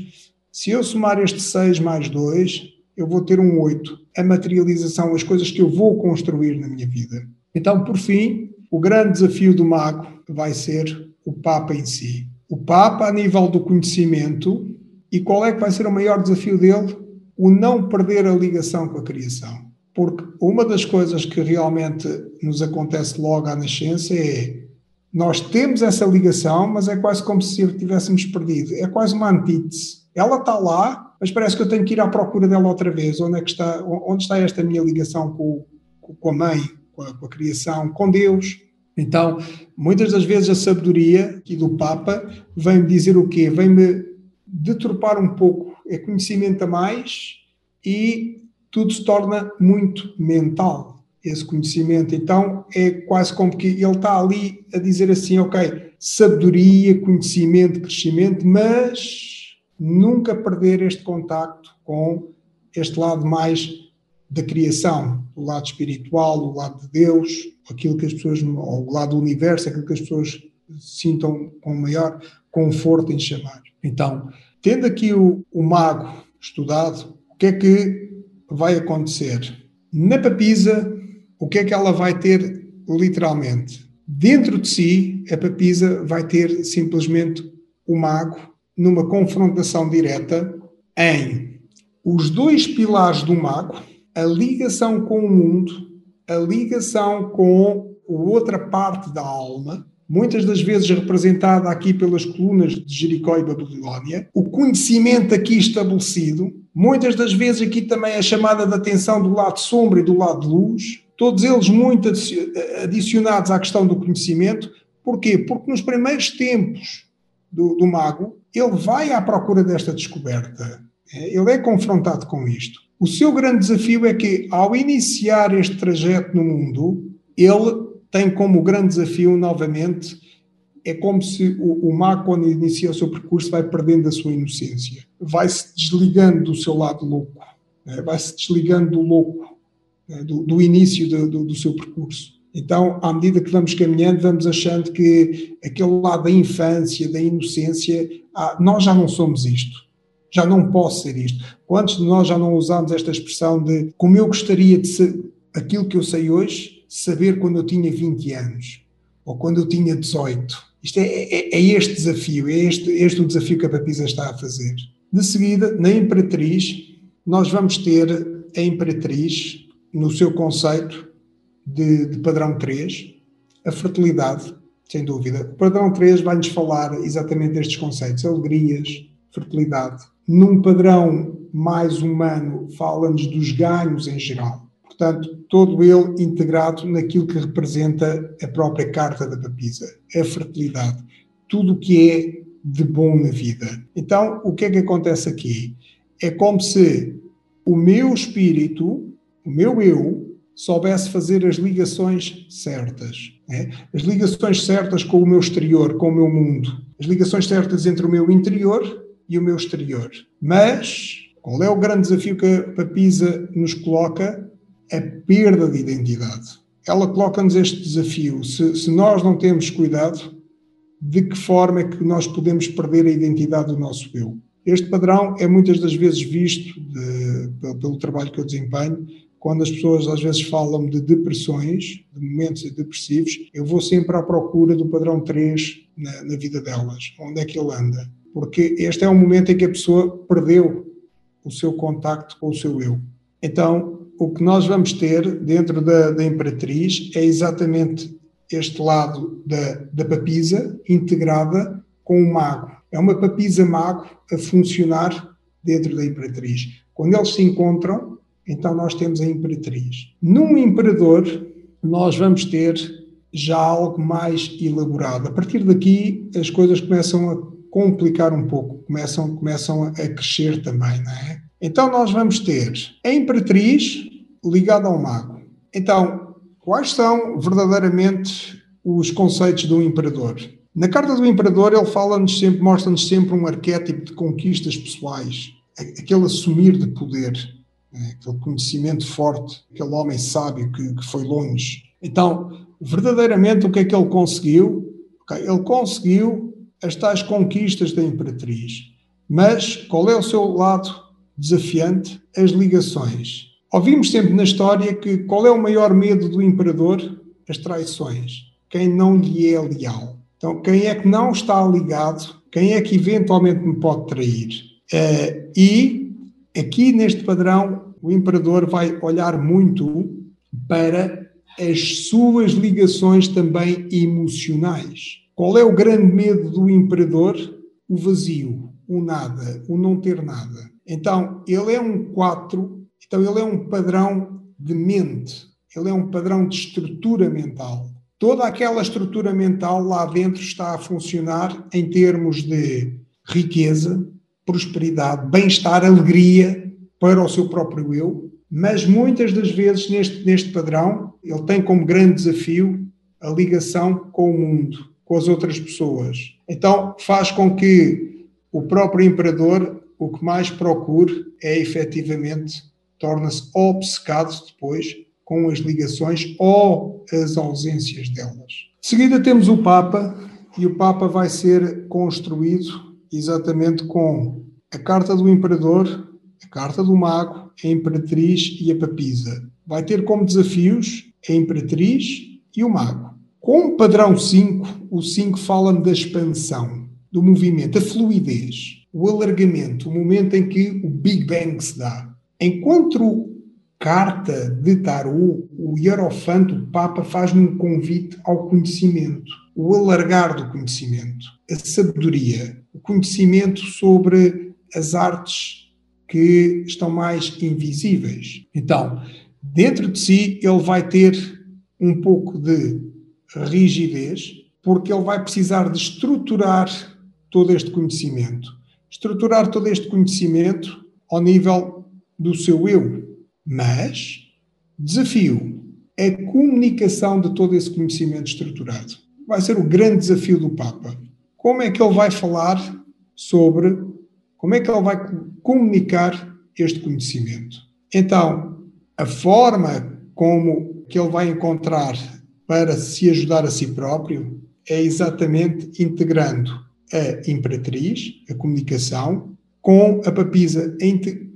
se eu somar este 6 mais 2, eu vou ter um 8. A materialização, as coisas que eu vou construir na minha vida. Então, por fim, o grande desafio do mago vai ser o Papa em si. O Papa, a nível do conhecimento, e qual é que vai ser o maior desafio dele? O não perder a ligação com a criação. Porque uma das coisas que realmente nos acontece logo à nascença é nós temos essa ligação, mas é quase como se tivéssemos perdido. É quase uma antítese. Ela está lá, mas parece que eu tenho que ir à procura dela outra vez. Onde é que está, onde está esta minha ligação com, com a mãe, com a, com a criação, com Deus? Então, muitas das vezes a sabedoria aqui do Papa vem-me dizer o quê? Vem-me deturpar um pouco, é conhecimento a mais e tudo se torna muito mental, esse conhecimento. Então, é quase como que ele está ali a dizer assim, ok, sabedoria, conhecimento, crescimento, mas nunca perder este contacto com este lado mais da criação, o lado espiritual, o lado de Deus, aquilo que as pessoas, ou o lado do universo, aquilo que as pessoas sintam com maior conforto em chamar. Então, tendo aqui o, o mago estudado, o que é que vai acontecer? Na papisa, o que é que ela vai ter literalmente? Dentro de si, a papisa vai ter simplesmente o mago numa confrontação direta em os dois pilares do mago, a ligação com o mundo, a ligação com outra parte da alma, muitas das vezes representada aqui pelas colunas de Jericó e Babilónia, o conhecimento aqui estabelecido, muitas das vezes aqui também a chamada de atenção do lado sombra e do lado luz, todos eles muito adicionados à questão do conhecimento. Porquê? Porque nos primeiros tempos do, do mago, ele vai à procura desta descoberta. Ele é confrontado com isto. O seu grande desafio é que, ao iniciar este trajeto no mundo, ele tem como grande desafio, novamente, é como se o, o mago, quando inicia o seu percurso, vai perdendo a sua inocência. Vai-se desligando do seu lado louco. É, vai-se desligando do louco do, do início do, do, do, seu percurso. Então, à medida que vamos caminhando, vamos achando que aquele lado da infância, da inocência, ah, nós já não somos isto. Já não posso ser isto. Quantos de nós já não usamos esta expressão de como eu gostaria de ser aquilo que eu sei hoje, saber quando eu tinha 20 anos ou quando eu tinha 18? Isto é, é, é este desafio, é este, este o desafio que a Papisa está a fazer. De seguida, na Imperatriz, nós vamos ter a Imperatriz no seu conceito de, de padrão 3, a fertilidade, sem dúvida. O padrão 3 vai-nos falar exatamente destes conceitos: alegrias, fertilidade. Num padrão mais humano, fala-nos dos ganhos em geral. Portanto, todo ele integrado naquilo que representa a própria carta da papisa, a fertilidade. Tudo o que é de bom na vida. Então, o que é que acontece aqui? É como se o meu espírito o meu eu soubesse fazer as ligações certas. Né? As ligações certas com o meu exterior, com o meu mundo. As ligações certas entre o meu interior e o meu exterior. Mas qual é o grande desafio que a Papisa nos coloca? A perda de identidade. Ela coloca-nos este desafio. Se, se nós não temos cuidado, de que forma é que nós podemos perder a identidade do nosso eu? Este padrão é muitas das vezes visto de, pelo, pelo trabalho que eu desempenho quando as pessoas às vezes falam de depressões, de momentos depressivos, eu vou sempre à procura do padrão 3 na, na vida delas, onde é que ele anda. Porque este é um momento em que a pessoa perdeu o seu contacto com o seu eu. Então, o que nós vamos ter dentro da, da Imperatriz é exatamente este lado da, da papisa integrada com o mago. É uma papisa mago a funcionar dentro da Imperatriz. Quando eles se encontram, então nós temos a imperatriz. Num imperador, nós vamos ter já algo mais elaborado. A partir daqui, as coisas começam a complicar um pouco, começam, começam a crescer também, não é? Então nós vamos ter a imperatriz ligada ao mago. Então, quais são verdadeiramente os conceitos do imperador? Na carta do imperador, ele fala-nos sempre, mostra-nos sempre um arquétipo de conquistas pessoais, aquele assumir de poder? Aquele conhecimento forte, aquele homem sábio que, que, foi longe. Então, verdadeiramente, o que é que ele conseguiu? Ele conseguiu as tais conquistas da Imperatriz. Mas qual é o seu lado desafiante? As ligações. Ouvimos sempre na história que qual é o maior medo do imperador? As traições. Quem não lhe é leal. Então, quem é que não está ligado? Quem é que eventualmente me pode trair? Uh, e Aqui neste padrão, o imperador vai olhar muito para as suas ligações também emocionais. Qual é o grande medo do imperador? O vazio, o nada, o não ter nada. Então, ele é um 4, então ele é um padrão de mente, ele é um padrão de estrutura mental. Toda aquela estrutura mental lá dentro está a funcionar em termos de riqueza, prosperidade, bem-estar, alegria para o seu próprio eu, mas muitas das vezes neste, neste padrão ele tem como grande desafio a ligação com o mundo, com as outras pessoas. Então faz com que o próprio imperador o que mais procure é efetivamente torna-se obcecado depois com as ligações ou as ausências delas. De seguida temos o Papa e o Papa vai ser construído exatamente com a carta do imperador a carta do mago, a imperatriz e a papisa. Vai ter como desafios a imperatriz e o mago. Com o padrão 5, o 5 fala-me da expansão, do movimento, a fluidez, o alargamento, o momento em que o Big Bang se dá. Enquanto carta de tarô, o Hierofanto, o Papa, faz-me um convite ao conhecimento, o alargar do conhecimento, a sabedoria, o conhecimento sobre as artes que estão mais invisíveis. Então, dentro de si, ele vai ter um pouco de rigidez, porque ele vai precisar de estruturar todo este conhecimento. Estruturar todo este conhecimento ao nível do seu eu. Mas, desafio, é a comunicação de todo esse conhecimento estruturado. Vai ser o grande desafio do Papa. Como é que ele vai falar sobre, como é que ele vai comunicar este conhecimento? Então, a forma como que ele vai encontrar para se ajudar a si próprio é exatamente integrando a imperatriz, a comunicação, com a papisa,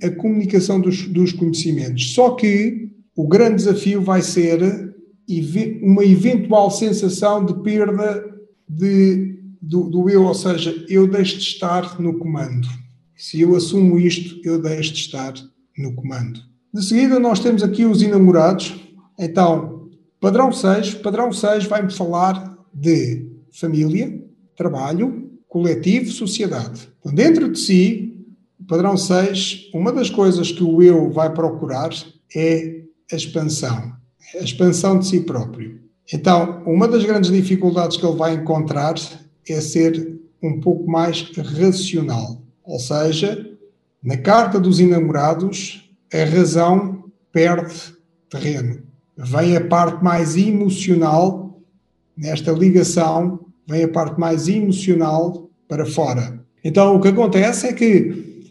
a, comunicação dos, dos conhecimentos. Só que o grande desafio vai ser uma eventual sensação de perda de, do, do, eu, ou seja, eu deixo de estar no comando. Se eu assumo isto, eu deixo de estar no comando. De seguida, nós temos aqui os enamorados. Então, padrão 6. Padrão 6 vai-me falar de família, trabalho, coletivo, sociedade. Então, dentro de si, o padrão 6, uma das coisas que o eu vai procurar é a expansão, a expansão de si próprio. Então, uma das grandes dificuldades que ele vai encontrar é ser um pouco mais racional. Ou seja, na carta dos enamorados, a razão perde terreno. Vem a parte mais emocional, nesta ligação, vem a parte mais emocional para fora. Então, o que acontece é que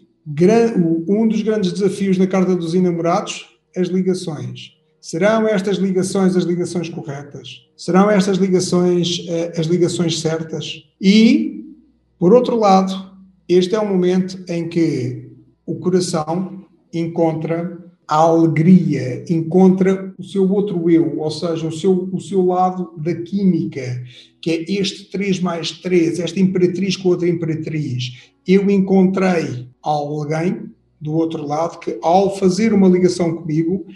um dos grandes desafios na Carta dos Enamorados, as ligações. Serão estas ligações as ligações corretas? Serão estas ligações eh, as ligações certas? E, por outro lado, este é um momento em que o coração encontra a alegria, encontra o seu outro eu, ou seja, o seu, o seu lado da química, que é este 3 mais 3, esta imperatriz com outra imperatriz. Eu encontrei alguém do outro lado que, ao fazer uma ligação comigo,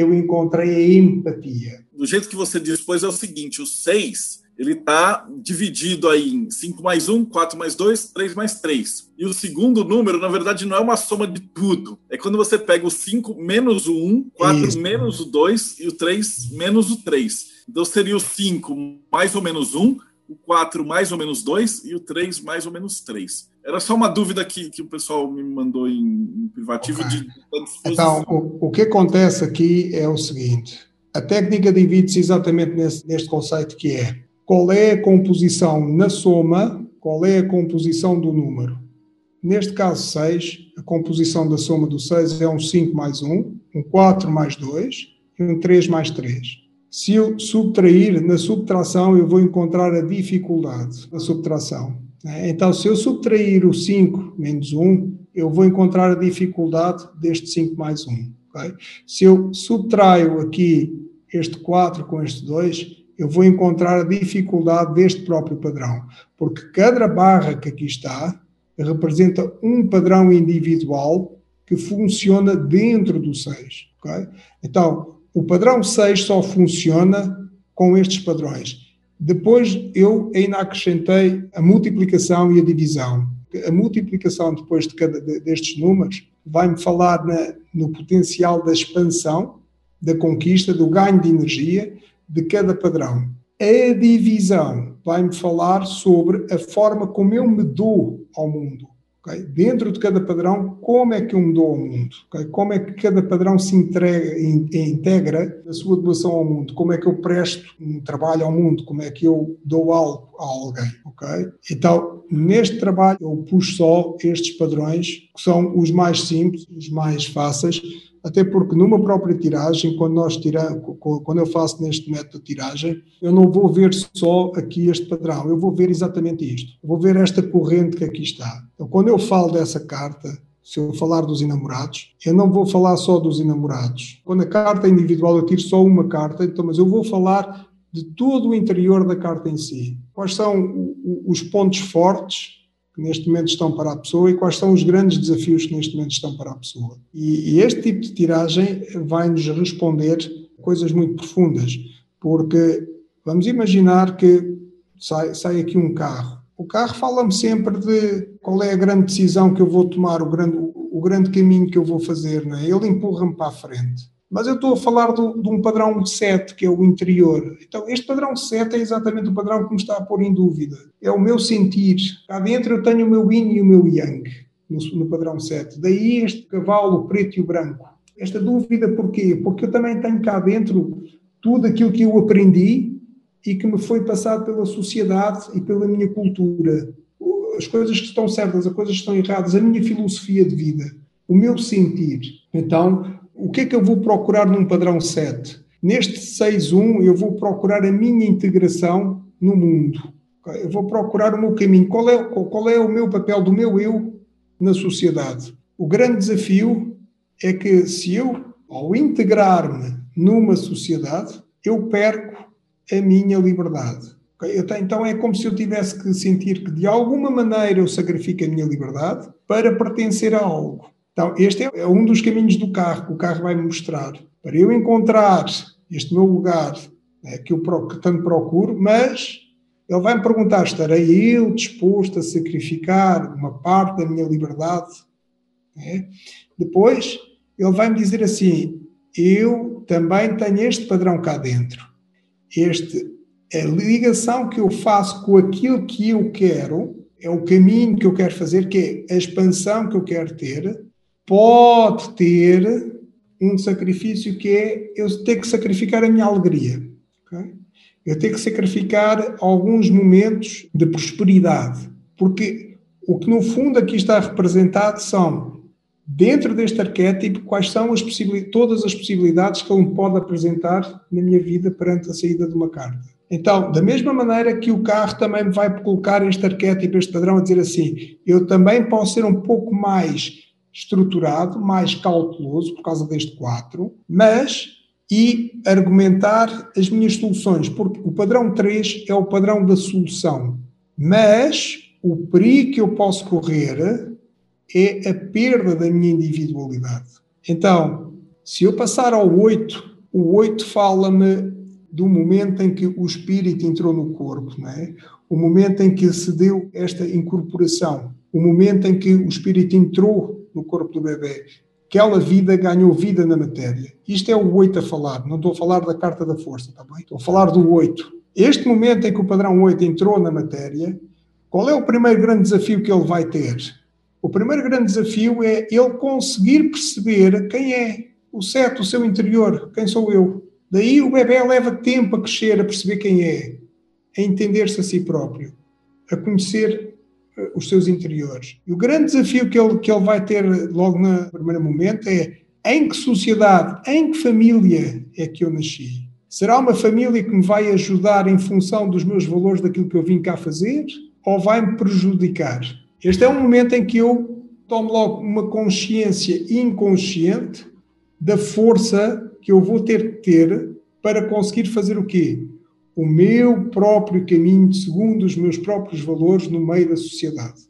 eu encontrei empatia. Do jeito que você dispôs, é o seguinte: o 6 ele está dividido aí em 5 mais 1, 4 mais 2, 3 mais 3. E o segundo número, na verdade, não é uma soma de tudo. É quando você pega o 5 menos o 1, 4 Isso. menos o 2 e o 3 menos o 3. Então seria o 5 mais ou menos 1, o 4 mais ou menos 2 e o 3 mais ou menos 3. Era só uma dúvida que, que o pessoal me mandou em, em privativo okay. de Então, o, o que acontece aqui é o seguinte: a técnica divide-se exatamente nesse, neste conceito que é qual é a composição na soma, qual é a composição do número. Neste caso 6, a composição da soma do 6 é um 5 mais 1, um 4 mais 2 e um 3 mais 3. Se eu subtrair, na subtração eu vou encontrar a dificuldade na subtração. Né? Então, se eu subtrair o 5 menos 1, eu vou encontrar a dificuldade deste 5 mais 1. Okay? Se eu subtraio aqui este 4 com este 2, eu vou encontrar a dificuldade deste próprio padrão, porque cada barra que aqui está representa um padrão individual que funciona dentro do 6. Okay? Então, o padrão 6 só funciona com estes padrões. Depois eu ainda acrescentei a multiplicação e a divisão. A multiplicação depois de cada destes números vai-me falar na, no potencial da expansão, da conquista, do ganho de energia de cada padrão. A divisão vai-me falar sobre a forma como eu me dou ao mundo. Okay? Dentro de cada padrão, como é que eu me dou ao mundo? Okay? Como é que cada padrão se entrega, integra a sua doação ao mundo? Como é que eu presto um trabalho ao mundo? Como é que eu dou algo a alguém? Okay? Então, neste trabalho, eu puxo só estes padrões, que são os mais simples, os mais fáceis, até porque numa própria tiragem, quando nós tiramos, quando eu faço neste método de tiragem, eu não vou ver só aqui este padrão, eu vou ver exatamente isto. Vou ver esta corrente que aqui está. Então, quando eu falo dessa carta, se eu falar dos enamorados, eu não vou falar só dos enamorados. Quando a carta é individual, eu tiro só uma carta, então, mas eu vou falar de todo o interior da carta em si. Quais são os pontos fortes que neste momento estão para a pessoa e quais são os grandes desafios que neste momento estão para a pessoa. E, e este tipo de tiragem vai-nos responder coisas muito profundas, porque vamos imaginar que sai, sai aqui um carro o carro fala-me sempre de qual é a grande decisão que eu vou tomar, o grande, o grande caminho que eu vou fazer. Não é? Ele empurra-me para a frente. Mas eu estou a falar do, de um padrão 7, que é o interior. Então, este padrão 7 é exatamente o padrão que me está a pôr em dúvida. É o meu sentir. Cá dentro eu tenho o meu yin e o meu yang, no, no padrão 7. Daí este cavalo preto e o branco. Esta dúvida porquê? Porque eu também tenho cá dentro tudo aquilo que eu aprendi e que me foi passado pela sociedade e pela minha cultura. As coisas que estão certas, as coisas que estão erradas, a minha filosofia de vida, o meu sentir. Então, o que é que eu vou procurar num padrão 7? Neste 6.1, eu vou procurar a minha integração no mundo. Eu vou procurar o meu caminho. Qual é, qual é o meu papel do meu eu na sociedade? O grande desafio é que se eu, ao integrar-me numa sociedade, eu perco a minha liberdade. Então é como se eu tivesse que sentir que de alguma maneira eu sacrifico a minha liberdade para pertencer a algo. Então, este é, é um dos caminhos do carro que o carro vai me mostrar. Para eu encontrar este meu lugar né, que eu tanto procuro, mas ele vai me perguntar: estarei eu disposto a sacrificar uma parte da minha liberdade? É? Depois, ele vai me dizer assim: eu também tenho este padrão cá dentro este, a ligação que eu faço com aquilo que eu quero, é o caminho que eu quero fazer, que é a expansão que eu quero ter, pode ter um sacrifício que é eu ter que sacrificar a minha alegria. Okay? Eu tenho que sacrificar alguns momentos de prosperidade, porque o que no fundo aqui está representado são dentro deste arquétipo, quais são as todas as possibilidades que ele pode apresentar na minha vida perante a saída de uma carta. Então, da mesma maneira que o carro também vai colocar este arquétipo, este padrão, a dizer assim, eu também posso ser um pouco mais estruturado, mais cauteloso, por causa deste 4, mas e argumentar as minhas soluções, porque o padrão 3 é o padrão da solução. Mas o perigo que eu posso correr é a perda da minha individualidade. Então, se eu passar ao 8, o 8 fala-me do momento em que o espírito entrou no corpo, não é? o momento em que se deu esta incorporação, o momento em que o espírito entrou no corpo do bebê, aquela vida ganhou vida na matéria. Isto é o 8 a falar, não estou a falar da carta da força, está bem? Estou a falar do 8. Este momento em que o padrão 8 entrou na matéria, qual é o primeiro grande desafio que ele vai ter? O primeiro grande desafio é ele conseguir perceber quem é o certo, o seu interior, quem sou eu. Daí o bebê leva tempo a crescer, a perceber quem é, a entender-se a si próprio, a conhecer os seus interiores. E o grande desafio que ele, que ele vai ter logo no primeiro momento é em que sociedade, em que família é que eu nasci? Será uma família que me vai ajudar em função dos meus valores, daquilo que eu vim cá fazer? Ou vai me prejudicar? Este é um momento em que eu tomo logo uma consciência inconsciente da força que eu vou ter que ter para conseguir fazer o quê? O meu próprio caminho, segundo os meus próprios valores, no meio da sociedade.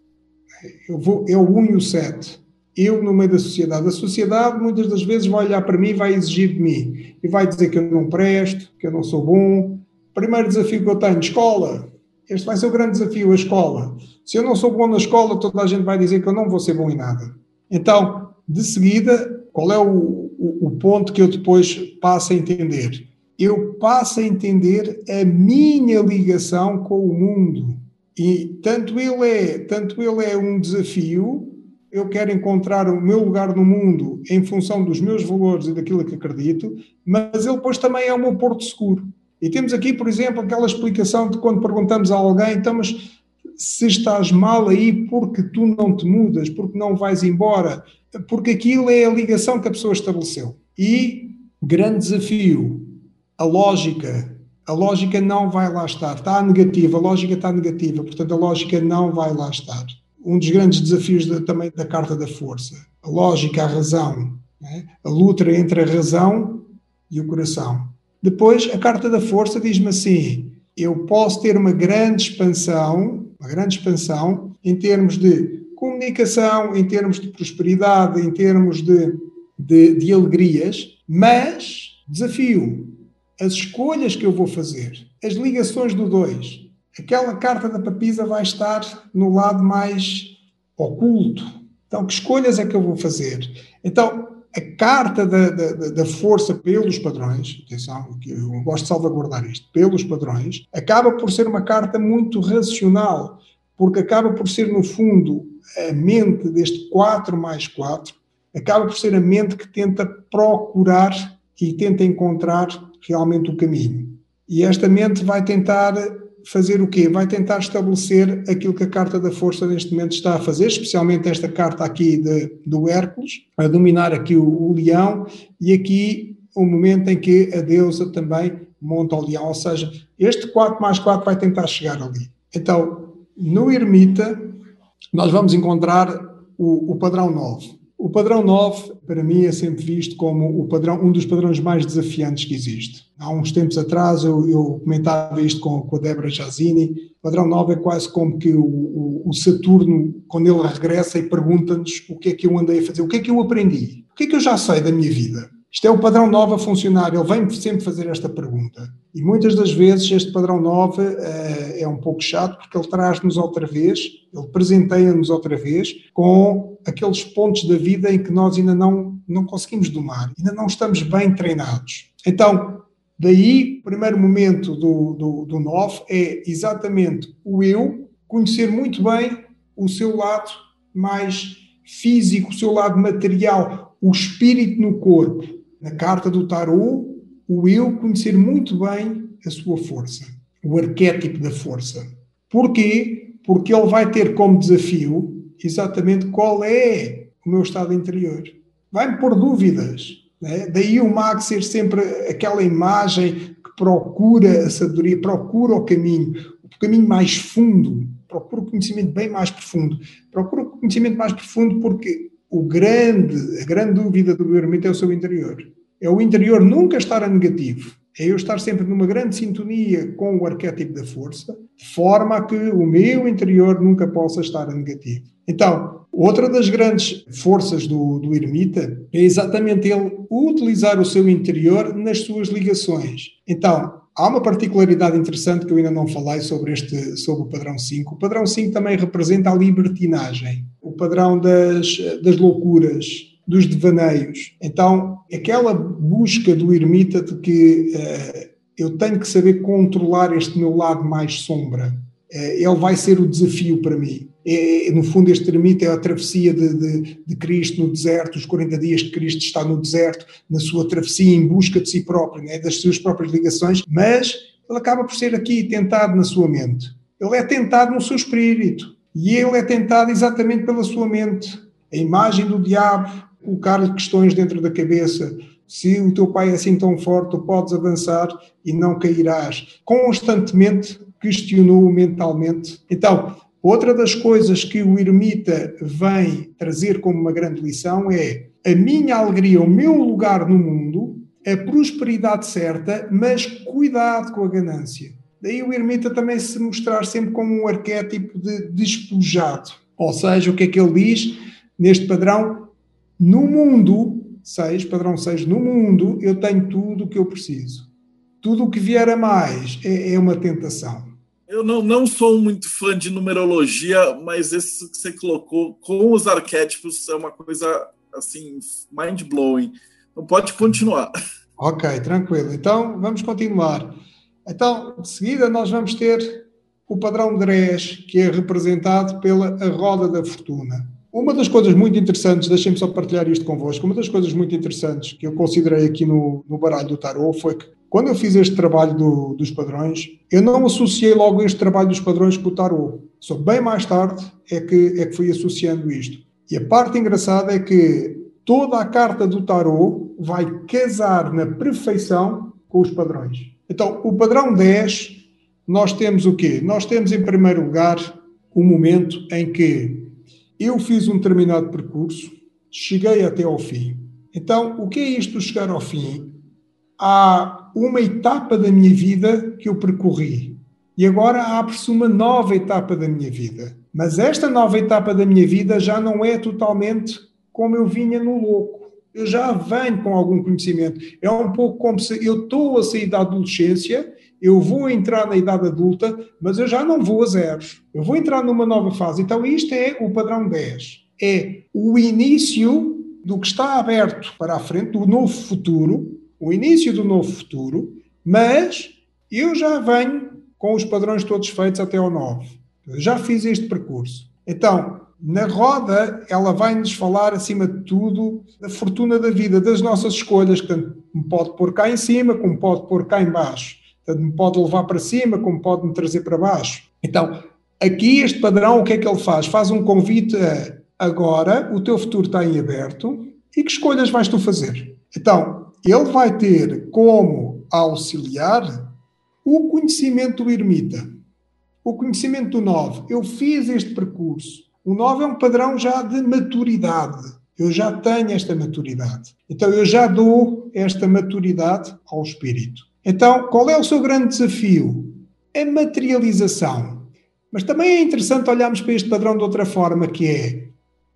Eu vou, é o 1 e o 7. Eu no meio da sociedade. A sociedade muitas das vezes vai olhar para mim e vai exigir de mim. E vai dizer que eu não presto, que eu não sou bom. Primeiro desafio que eu tenho, escola. Este vai ser o grande desafio, a escola. Se eu não sou bom na escola, toda a gente vai dizer que eu não vou ser bom em nada. Então, de seguida, qual é o, o, o ponto que eu depois passo a entender? Eu passo a entender a minha ligação com o mundo. E tanto ele é, tanto ele é um desafio, eu quero encontrar o meu lugar no mundo em função dos meus valores e daquilo que acredito, mas ele depois também é o meu porto seguro. E temos aqui, por exemplo, aquela explicação de quando perguntamos a alguém, então, mas se estás mal aí porque tu não te mudas, porque não vais embora, porque aquilo é a ligação que a pessoa estabeleceu. E, grande desafio, a lógica. A lógica não vai lá estar. Está negativa, a lógica está negativa, portanto a lógica não vai lá estar. um dos grandes desafios de, também da Carta da Força. A lógica, a razão, né? a luta entre a razão e o coração. Depois, a Carta da Força diz-me assim: eu posso ter uma grande expansão, uma grande expansão em termos de comunicação, em termos de prosperidade, em termos de, de, de alegrias, mas desafio as escolhas que eu vou fazer, as ligações do dois. Aquela carta da papisa vai estar no lado mais oculto. Então, que escolhas é que eu vou fazer? Então, a carta da, da, da, força pelos padrões, atenção, eu gosto de salvaguardar isto, pelos padrões, acaba por ser uma carta muito racional, porque acaba por ser, no fundo, a mente deste 4 mais 4, acaba por ser a mente que tenta procurar e tenta encontrar realmente o caminho. E esta mente vai tentar fazer o quê? Vai tentar estabelecer aquilo que a carta da força neste momento está a fazer, especialmente esta carta aqui de, do Hércules, a dominar aqui o, o leão, e aqui o momento em que a deusa também monta o leão, ou seja, este 4 mais 4 vai tentar chegar ali. Então, no ermita, nós vamos encontrar o, o padrão 9. O padrão 9, para mim, é sempre visto como o padrão, um dos padrões mais desafiantes que existe. Há uns tempos atrás eu, eu comentava isto com, com a Débora Jazini. O padrão 9 é quase como que o, o, Saturno, quando ele regressa e pergunta-nos o que é que eu andei a fazer, o que é que eu aprendi, o que é que eu já sei da minha vida. Isto é o padrão 9 a funcionar. Ele vem sempre fazer esta pergunta. E muitas das vezes este padrão 9 uh, eh, é um pouco chato porque ele traz-nos outra vez, ele presenteia-nos outra vez com aqueles pontos da vida em que nós ainda não, não conseguimos domar, ainda não estamos bem treinados. Então, daí, o primeiro momento do, do, do 9 é exatamente o eu conhecer muito bem o seu lado mais físico, o seu lado material, o espírito no corpo na carta do tarot, o eu conhecer muito bem a sua força, o arquétipo da força. Porquê? Porque ele vai ter como desafio exatamente qual é o meu estado interior. Vai-me pôr dúvidas. Né? Daí o mago ser sempre aquela imagem que procura a sabedoria, procura o caminho, o caminho mais fundo, procura o conhecimento bem mais profundo. Procura o conhecimento mais profundo porque o grande, a grande dúvida do ermita é o seu interior. É o interior nunca estar a negativo. É eu estar sempre numa grande sintonia com o arquétipo da força, de forma a que o meu interior nunca possa estar a negativo. Então, outra das grandes forças do, do ermita é exatamente ele utilizar o seu interior nas suas ligações. Então, há uma particularidade interessante que eu ainda não falei sobre, este, sobre o padrão 5. O padrão 5 também representa a libertinagem o padrão das, das loucuras, dos devaneios. Então, aquela busca do ermita de que uh, eu tenho que saber controlar este meu lado mais sombra, uh, ele vai ser o desafio para mim. É, no fundo, este ermita é a travessia de, de, de, Cristo no deserto, os 40 dias que Cristo está no deserto, na sua travessia em busca de si próprio, né, das suas próprias ligações, mas ele acaba por ser aqui tentado na sua mente. Ele é tentado no seu espírito. E ele é tentado exatamente pela sua mente. A imagem do diabo, colocar-lhe questões dentro da cabeça. Se o teu pai é assim tão forte, tu podes avançar e não cairás. Constantemente questionou mentalmente. Então, outra das coisas que o ermita vem trazer como uma grande lição é a minha alegria, o meu lugar no mundo, a prosperidade certa, mas cuidado com a ganância. Daí o ermita também se mostrar sempre como um arquétipo de despojado. Ou seja, o que é que ele diz neste padrão? No mundo, 6, padrão 6, no mundo eu tenho tudo o que eu preciso. Tudo o que vier a mais é, é uma tentação. Eu não, não sou muito fã de numerologia, mas esse que você colocou com os arquétipos é uma coisa assim, mind-blowing. Então pode continuar. Ok, tranquilo. Então vamos continuar. Então, de seguida, nós vamos ter o padrão de Drés, que é representado pela a roda da fortuna. Uma das coisas muito interessantes, deixem-me só partilhar isto convosco, uma das coisas muito interessantes que eu considerei aqui no, no baralho do tarot foi que quando eu fiz este trabalho do, dos padrões, eu não associei logo este trabalho dos padrões com o tarot. Só bem mais tarde é que, é que fui associando isto. E a parte engraçada é que toda a carta do tarot vai casar na perfeição com os padrões. Então, o padrão 10, nós temos o quê? Nós temos, em primeiro lugar, o momento em que eu fiz um determinado percurso, cheguei até ao fim. Então, o que é isto de chegar ao fim? Há uma etapa da minha vida que eu percorri e agora abre-se uma nova etapa da minha vida. Mas esta nova etapa da minha vida já não é totalmente como eu vinha no louco. Eu já venho com algum conhecimento. É um pouco como se eu estou a sair da adolescência, eu vou entrar na idade adulta, mas eu já não vou a zeros. Eu vou entrar numa nova fase. Então, isto é o padrão 10. É o início do que está aberto para a frente, do novo futuro, o início do novo futuro, mas eu já venho com os padrões todos feitos até ao 9. Eu já fiz este percurso. Então, na roda, ela vai-nos falar, acima de tudo, da fortuna da vida, das nossas escolhas, que me pode pôr cá em cima, como pode pôr cá em baixo. Tanto me pode levar para cima, como pode me trazer para baixo. Então, aqui este padrão, o que é que ele faz? Faz um convite a agora o teu futuro está em aberto e que escolhas vais tu fazer? Então, ele vai ter como auxiliar o conhecimento do ermita, o conhecimento do 9. Eu fiz este percurso. O 9 é um padrão já de maturidade. Eu já tenho esta maturidade. Então, eu já dou esta maturidade ao espírito. Então, qual é o seu grande desafio? A materialização. Mas também é interessante olharmos para este padrão de outra forma, que é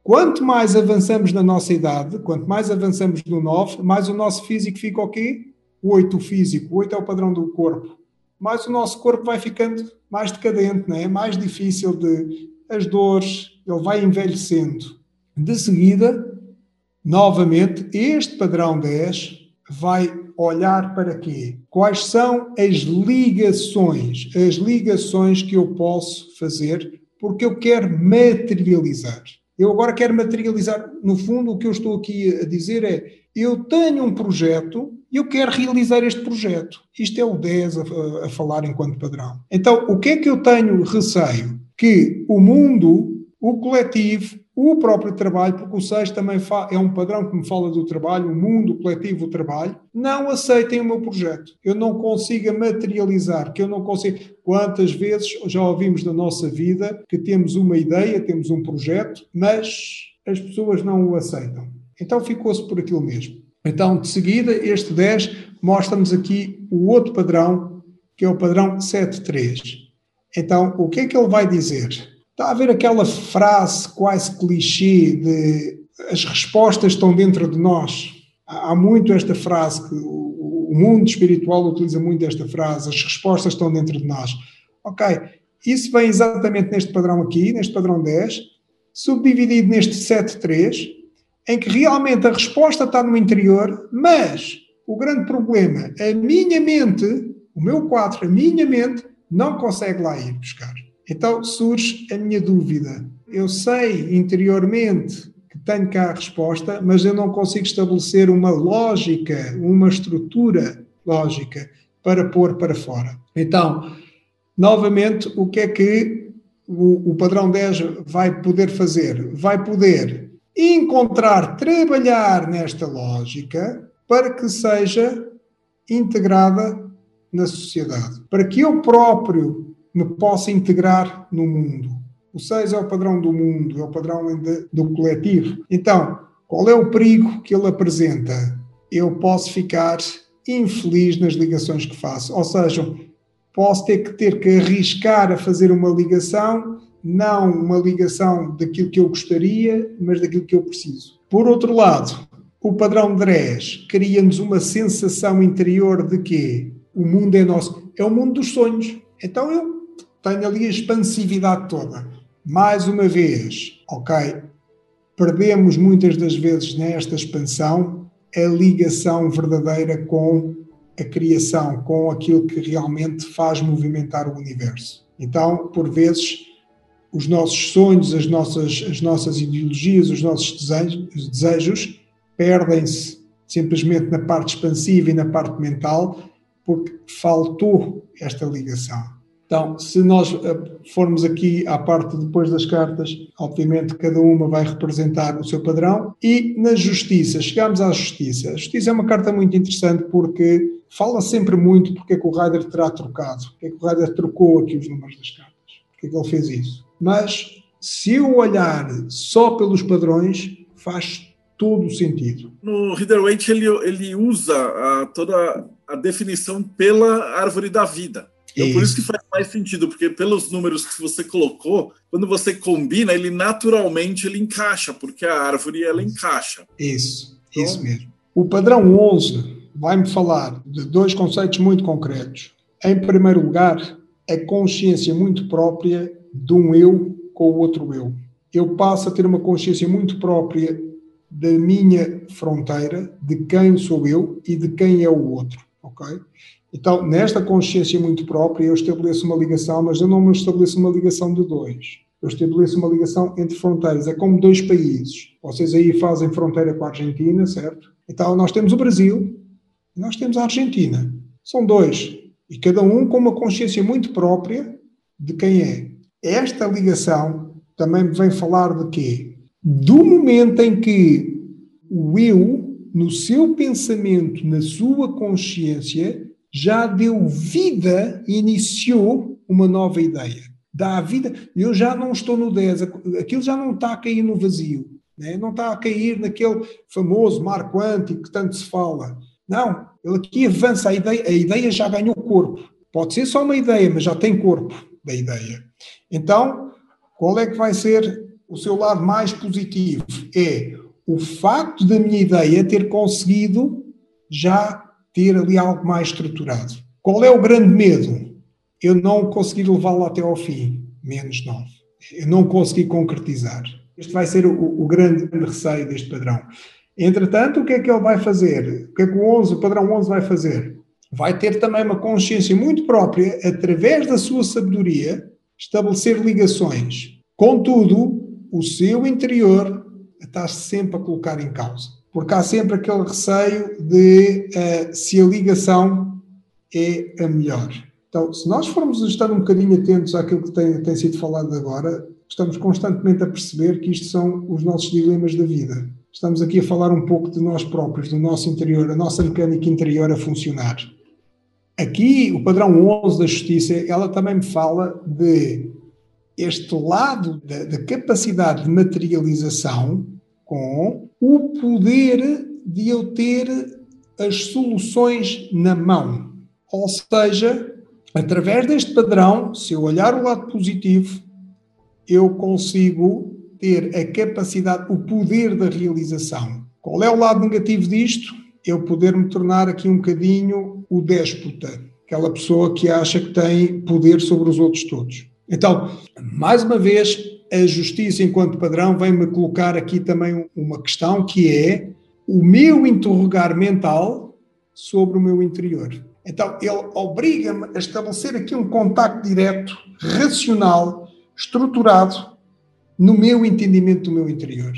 Quanto mais avançamos na nossa idade, quanto mais avançamos no 9, mais o nosso físico fica o quê? O 8 físico. O 8 é o padrão do corpo. Mais o nosso corpo vai ficando mais decadente, não é? mais difícil de. as dores, ele vai envelhecendo. De seguida, novamente, este padrão 10 vai olhar para quê? Quais são as ligações, as ligações que eu posso fazer porque eu quero materializar. Eu agora quero materializar, no fundo, o que eu estou aqui a dizer é: eu tenho um projeto e eu quero realizar este projeto. Isto é o 10 a, a, falar enquanto padrão. Então, o que é que eu tenho receio? Que o mundo, o coletivo, o próprio trabalho, porque o 6 também é um padrão que me fala do trabalho, o mundo, o coletivo, o trabalho, não aceitem o meu projeto. Eu não consiga materializar, que eu não consigo. Quantas vezes já ouvimos na nossa vida que temos uma ideia, temos um projeto, mas as pessoas não o aceitam. Então ficou-se por aquilo mesmo. Então, de seguida, este 10 mostra-nos aqui o outro padrão, que é o padrão 7.3. Então, o que é que ele vai dizer? Está a ver aquela frase quase clichê de as respostas estão dentro de nós. Há muito esta frase que o mundo espiritual utiliza muito esta frase, as respostas estão dentro de nós. Ok, isso vem exatamente neste padrão aqui, neste padrão 10, subdividido neste 7.3, em que realmente a resposta está no interior, mas o grande problema, a minha mente, o meu 4, a minha mente, não consegue lá ir buscar. Então surge a minha dúvida. Eu sei interiormente que tenho cá a resposta, mas eu não consigo estabelecer uma lógica, uma estrutura lógica para pôr para fora. Então, novamente, o que é que o, o padrão 10 vai poder fazer? Vai poder encontrar, trabalhar nesta lógica para que seja integrada na sociedade, para que eu próprio me possa integrar no mundo. O 6 é o padrão do mundo, é o padrão de, do coletivo. Então, qual é o perigo que ele apresenta? Eu posso ficar infeliz nas ligações que faço. Ou seja, posso ter que ter que arriscar a fazer uma ligação, não uma ligação daquilo que eu gostaria, mas daquilo que eu preciso. Por outro lado, o padrão 10 cria-nos uma sensação interior de que o mundo é nosso. É o mundo dos sonhos. Então eu tenho ali a expansividade toda. Mais uma vez, ok, perdemos muitas das vezes nesta expansão a ligação verdadeira com a criação, com aquilo que realmente faz movimentar o universo. Então, por vezes, os nossos sonhos, as nossas, as nossas ideologias, os nossos desejos, desejos perdem-se simplesmente na parte expansiva e na parte mental, porque faltou esta ligação. Então, se nós eh, formos aqui à parte depois das cartas, obviamente cada uma vai representar o seu padrão. E na justiça, chegamos à justiça. A justiça é uma carta muito interessante porque fala sempre muito porque é que o Ryder terá trocado, porque é que o Ryder trocou aqui os números das cartas, porque é que ele fez isso. Mas se eu olhar só pelos padrões, faz todo o sentido. No Rider-Waite ele, ele usa a, toda a definição pela árvore da vida. Então, por isso que faz mais sentido, porque pelos números que você colocou, quando você combina, ele naturalmente ele encaixa, porque a árvore ela encaixa. Isso, então, isso mesmo. O padrão 11 vai-me falar de dois conceitos muito concretos. Em primeiro lugar, a consciência muito própria de um eu com o outro eu. Eu passo a ter uma consciência muito própria da minha fronteira, de quem sou eu e de quem é o outro, ok? Então, nesta consciência muito própria, eu estabeleço uma ligação, mas eu não estabeleço uma ligação de dois. Eu estabeleço uma ligação entre fronteiras. É como dois países. Vocês aí fazem fronteira com a Argentina, certo? Então, nós temos o Brasil e nós temos a Argentina. São dois. E cada um com uma consciência muito própria de quem é. Esta ligação também me vem falar de quê? Do momento em que o eu, no seu pensamento, na sua consciência, já deu vida e iniciou uma nova ideia. Dá vida, eu já não estou no 10, aquilo já não está a cair no vazio, né? não está a cair naquele famoso mar quântico que tanto se fala. Não, ele aqui avança a ideia, a ideia já ganhou corpo. Pode ser só uma ideia, mas já tem corpo da ideia. Então, qual é que vai ser o seu lado mais positivo? É o facto da minha ideia ter conseguido já ter ali algo mais estruturado. Qual é o grande medo? Eu não conseguir levá-lo até ao fim, menos 9. Eu não consegui concretizar. Este vai ser o, o grande receio deste padrão. Entretanto, o que é que ele vai fazer? O que é que o 11, o padrão 11 vai fazer? Vai ter também uma consciência muito própria, através da sua sabedoria, estabelecer ligações. Contudo, o seu interior está sempre a colocar em causa porque há sempre aquele receio de uh, se a ligação é a melhor. Então, se nós formos estar um bocadinho atentos àquilo que tem, tem sido falado agora, estamos constantemente a perceber que isto são os nossos dilemas da vida. Estamos aqui a falar um pouco de nós próprios, do nosso interior, a nossa mecânica interior a funcionar. Aqui, o padrão 11 da justiça, ela também me fala de este lado da, da capacidade de materialização com o poder de eu ter as soluções na mão. Ou seja, através deste padrão, se eu olhar o lado positivo, eu consigo ter a capacidade, o poder da realização. Qual é o lado negativo disto? Eu poder me tornar aqui um bocadinho o déspota, aquela pessoa que acha que tem poder sobre os outros todos. Então, mais uma vez, a justiça, enquanto padrão, vem-me colocar aqui também uma questão que é o meu interrogar mental sobre o meu interior. Então, ele obriga-me a estabelecer aqui um contacto direto, racional, estruturado, no meu entendimento do meu interior.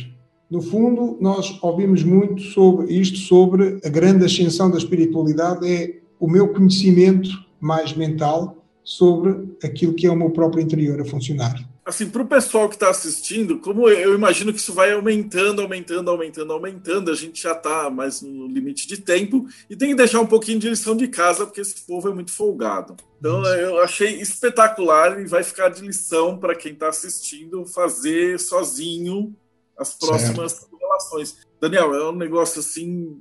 No fundo, nós ouvimos muito sobre isto, sobre a grande ascensão da espiritualidade, é o meu conhecimento mais mental sobre aquilo que é o meu próprio interior a funcionar assim, para o pessoal que está assistindo, como eu imagino que isso vai aumentando, aumentando, aumentando, aumentando, a gente já está mais no limite de tempo e tem que deixar um pouquinho de lição de casa, porque esse povo é muito folgado. Então eu achei espetacular e vai ficar de lição para quem está assistindo fazer sozinho as próximas certo. relações. Daniel, é um negócio assim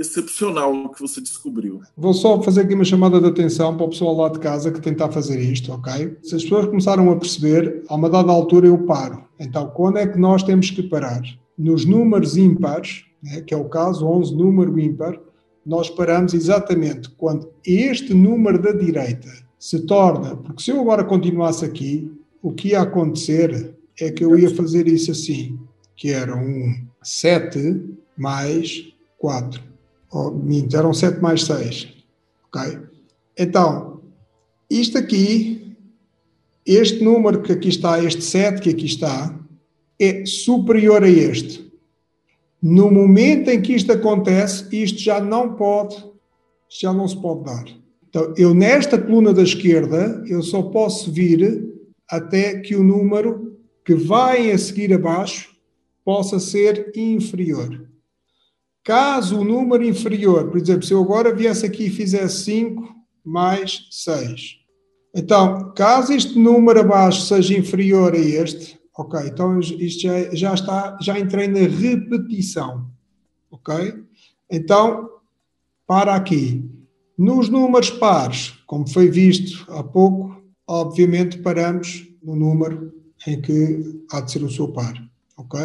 excepcional que você descobriu. Vou só fazer aqui uma chamada de atenção para o pessoal lá de casa que tentar fazer isto, ok? Se as pessoas começaram a perceber, a uma dada altura eu paro. Então, quando é que nós temos que parar? Nos números ímpares, né, que é o caso 11, número ímpar, nós paramos exatamente quando este número da direita se torna, porque se eu agora continuasse aqui, o que ia acontecer é que eu ia fazer isso assim, que era um 7 mais 4 minto, eram 7 mais 6. Ok? Então, isto aqui, este número que aqui está, este 7 que aqui está, é superior a este. No momento em que isto acontece, isto já não pode, já não se pode dar. Então, eu nesta coluna da esquerda, eu só posso vir até que o número que vai a seguir abaixo possa ser inferior. Caso o número inferior, por exemplo, se eu agora viesse aqui e fizesse 5 mais 6. Então, caso este número abaixo seja inferior a este, Ok, então isto já, já está, já entrei na repetição. Ok? Então, para aqui. Nos números pares, como foi visto há pouco, obviamente paramos no número em que há de ser o seu par. Ok?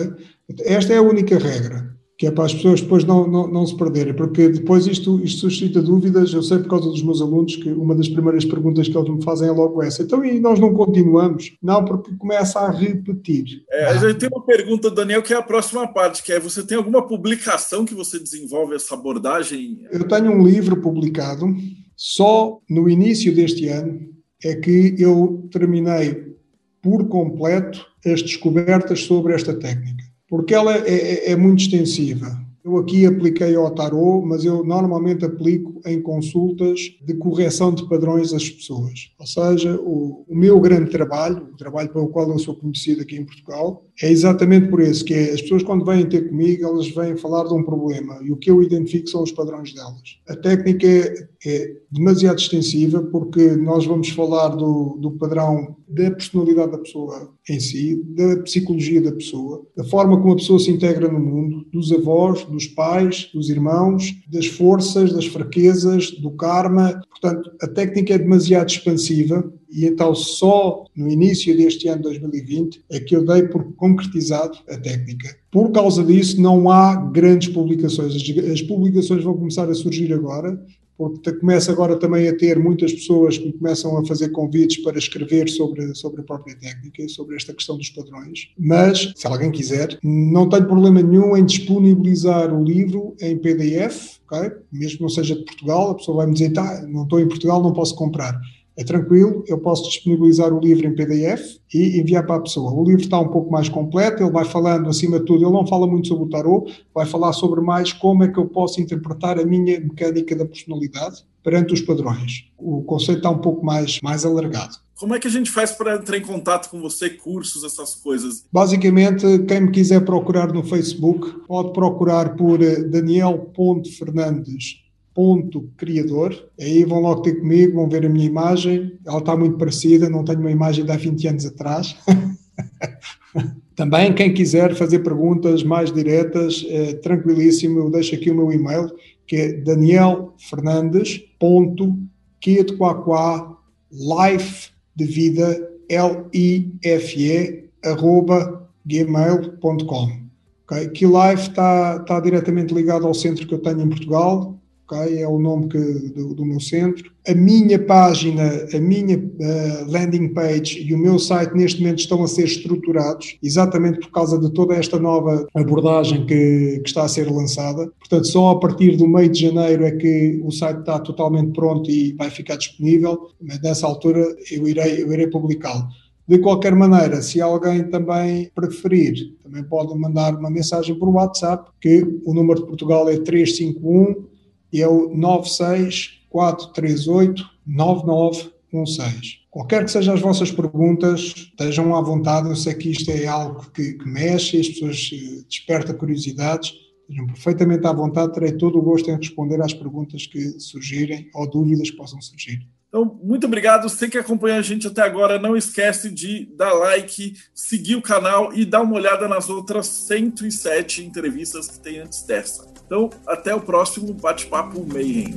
Esta é a única regra que é para as pessoas depois não, não, não se perderem, porque depois isto, isto suscita dúvidas. Eu sei por causa dos meus alunos que uma das primeiras perguntas que eles me fazem é logo essa. Então, e nós não continuamos? Não, porque começa a repetir. É, a gente tem uma pergunta, Daniel, que é a próxima parte, que é: você tem alguma publicação que você desenvolve essa abordagem? Eu tenho um livro publicado, só no início deste ano é que eu terminei por completo as descobertas sobre esta técnica porque ela é, é, é muito extensiva. Eu aqui apliquei ao tarot, mas eu normalmente aplico em consultas de correção de padrões às pessoas. Ou seja, o, o, meu grande trabalho, o trabalho pelo qual eu sou conhecido aqui em Portugal, é exatamente por isso, que é, as pessoas quando vêm ter comigo, elas vêm falar de um problema e o que eu identifico são os padrões delas. A técnica é, é demasiado extensiva porque nós vamos falar do, do padrão da personalidade da pessoa em si, da psicologia da pessoa, da forma como a pessoa se integra no mundo, dos avós, dos pais, dos irmãos, das forças, das fraquezas, do karma. Portanto, a técnica é demasiado expansiva e então só no início deste ano 2020 é que eu dei por concretizado a técnica. Por causa disso, não há grandes publicações. As, publicações vão começar a surgir agora porque começa agora também a ter muitas pessoas que começam a fazer convites para escrever sobre, sobre a própria técnica, sobre esta questão dos padrões. Mas, se alguém quiser, não tenho problema nenhum em disponibilizar o livro em PDF, okay? mesmo que não seja de Portugal, a pessoa vai me dizer, tá, não estou em Portugal, não posso comprar é tranquilo, eu posso disponibilizar o livro em PDF e enviar para a pessoa. O livro está um pouco mais completo, ele vai falando acima de tudo, ele não fala muito sobre o tarot, vai falar sobre mais como é que eu posso interpretar a minha mecânica da personalidade perante os padrões. O conceito está um pouco mais, mais alargado. Como é que a gente faz para entrar em contato com você, cursos, essas coisas? Basicamente, quem me quiser procurar no Facebook, pode procurar por Daniel.Fernandes ponto criador. Aí vão logo ter comigo, vão ver a minha imagem. Ela está muito parecida, não tenho uma imagem de há 20 anos atrás. Também, quem quiser fazer perguntas mais diretas, é tranquilíssimo, eu deixo aqui o meu e-mail, que é daniel.fernandes.life de vida, L-I-F-E, arroba gmail.com. Okay? Que Life está, está diretamente ligado ao centro que eu tenho em Portugal, Okay? É o nome que, do, do, meu centro. A minha página, a minha uh, landing page e o meu site neste momento estão a ser estruturados, exatamente por causa de toda esta nova abordagem que, que está a ser lançada. Portanto, só a partir do meio de janeiro é que o site está totalmente pronto e vai ficar disponível. Mas nessa altura eu irei, eu irei publicá-lo. De qualquer maneira, se alguém também preferir, também pode mandar uma mensagem por WhatsApp, que o número de Portugal é 351 e é o 964389916. Qualquer que sejam as vossas perguntas, estejam à vontade. Eu sei que isto é algo que, que mexe, as pessoas eh, desperta curiosidades. Estejam perfeitamente à vontade, terei todo o gosto em responder às perguntas que surgirem ou dúvidas que possam surgir. Então, muito obrigado. Você que acompanha a gente até agora, não esquece de dar like, seguir o canal e dar uma olhada nas outras 107 entrevistas que tem antes dessa. Então, até o próximo Bate-Papo Mayhem.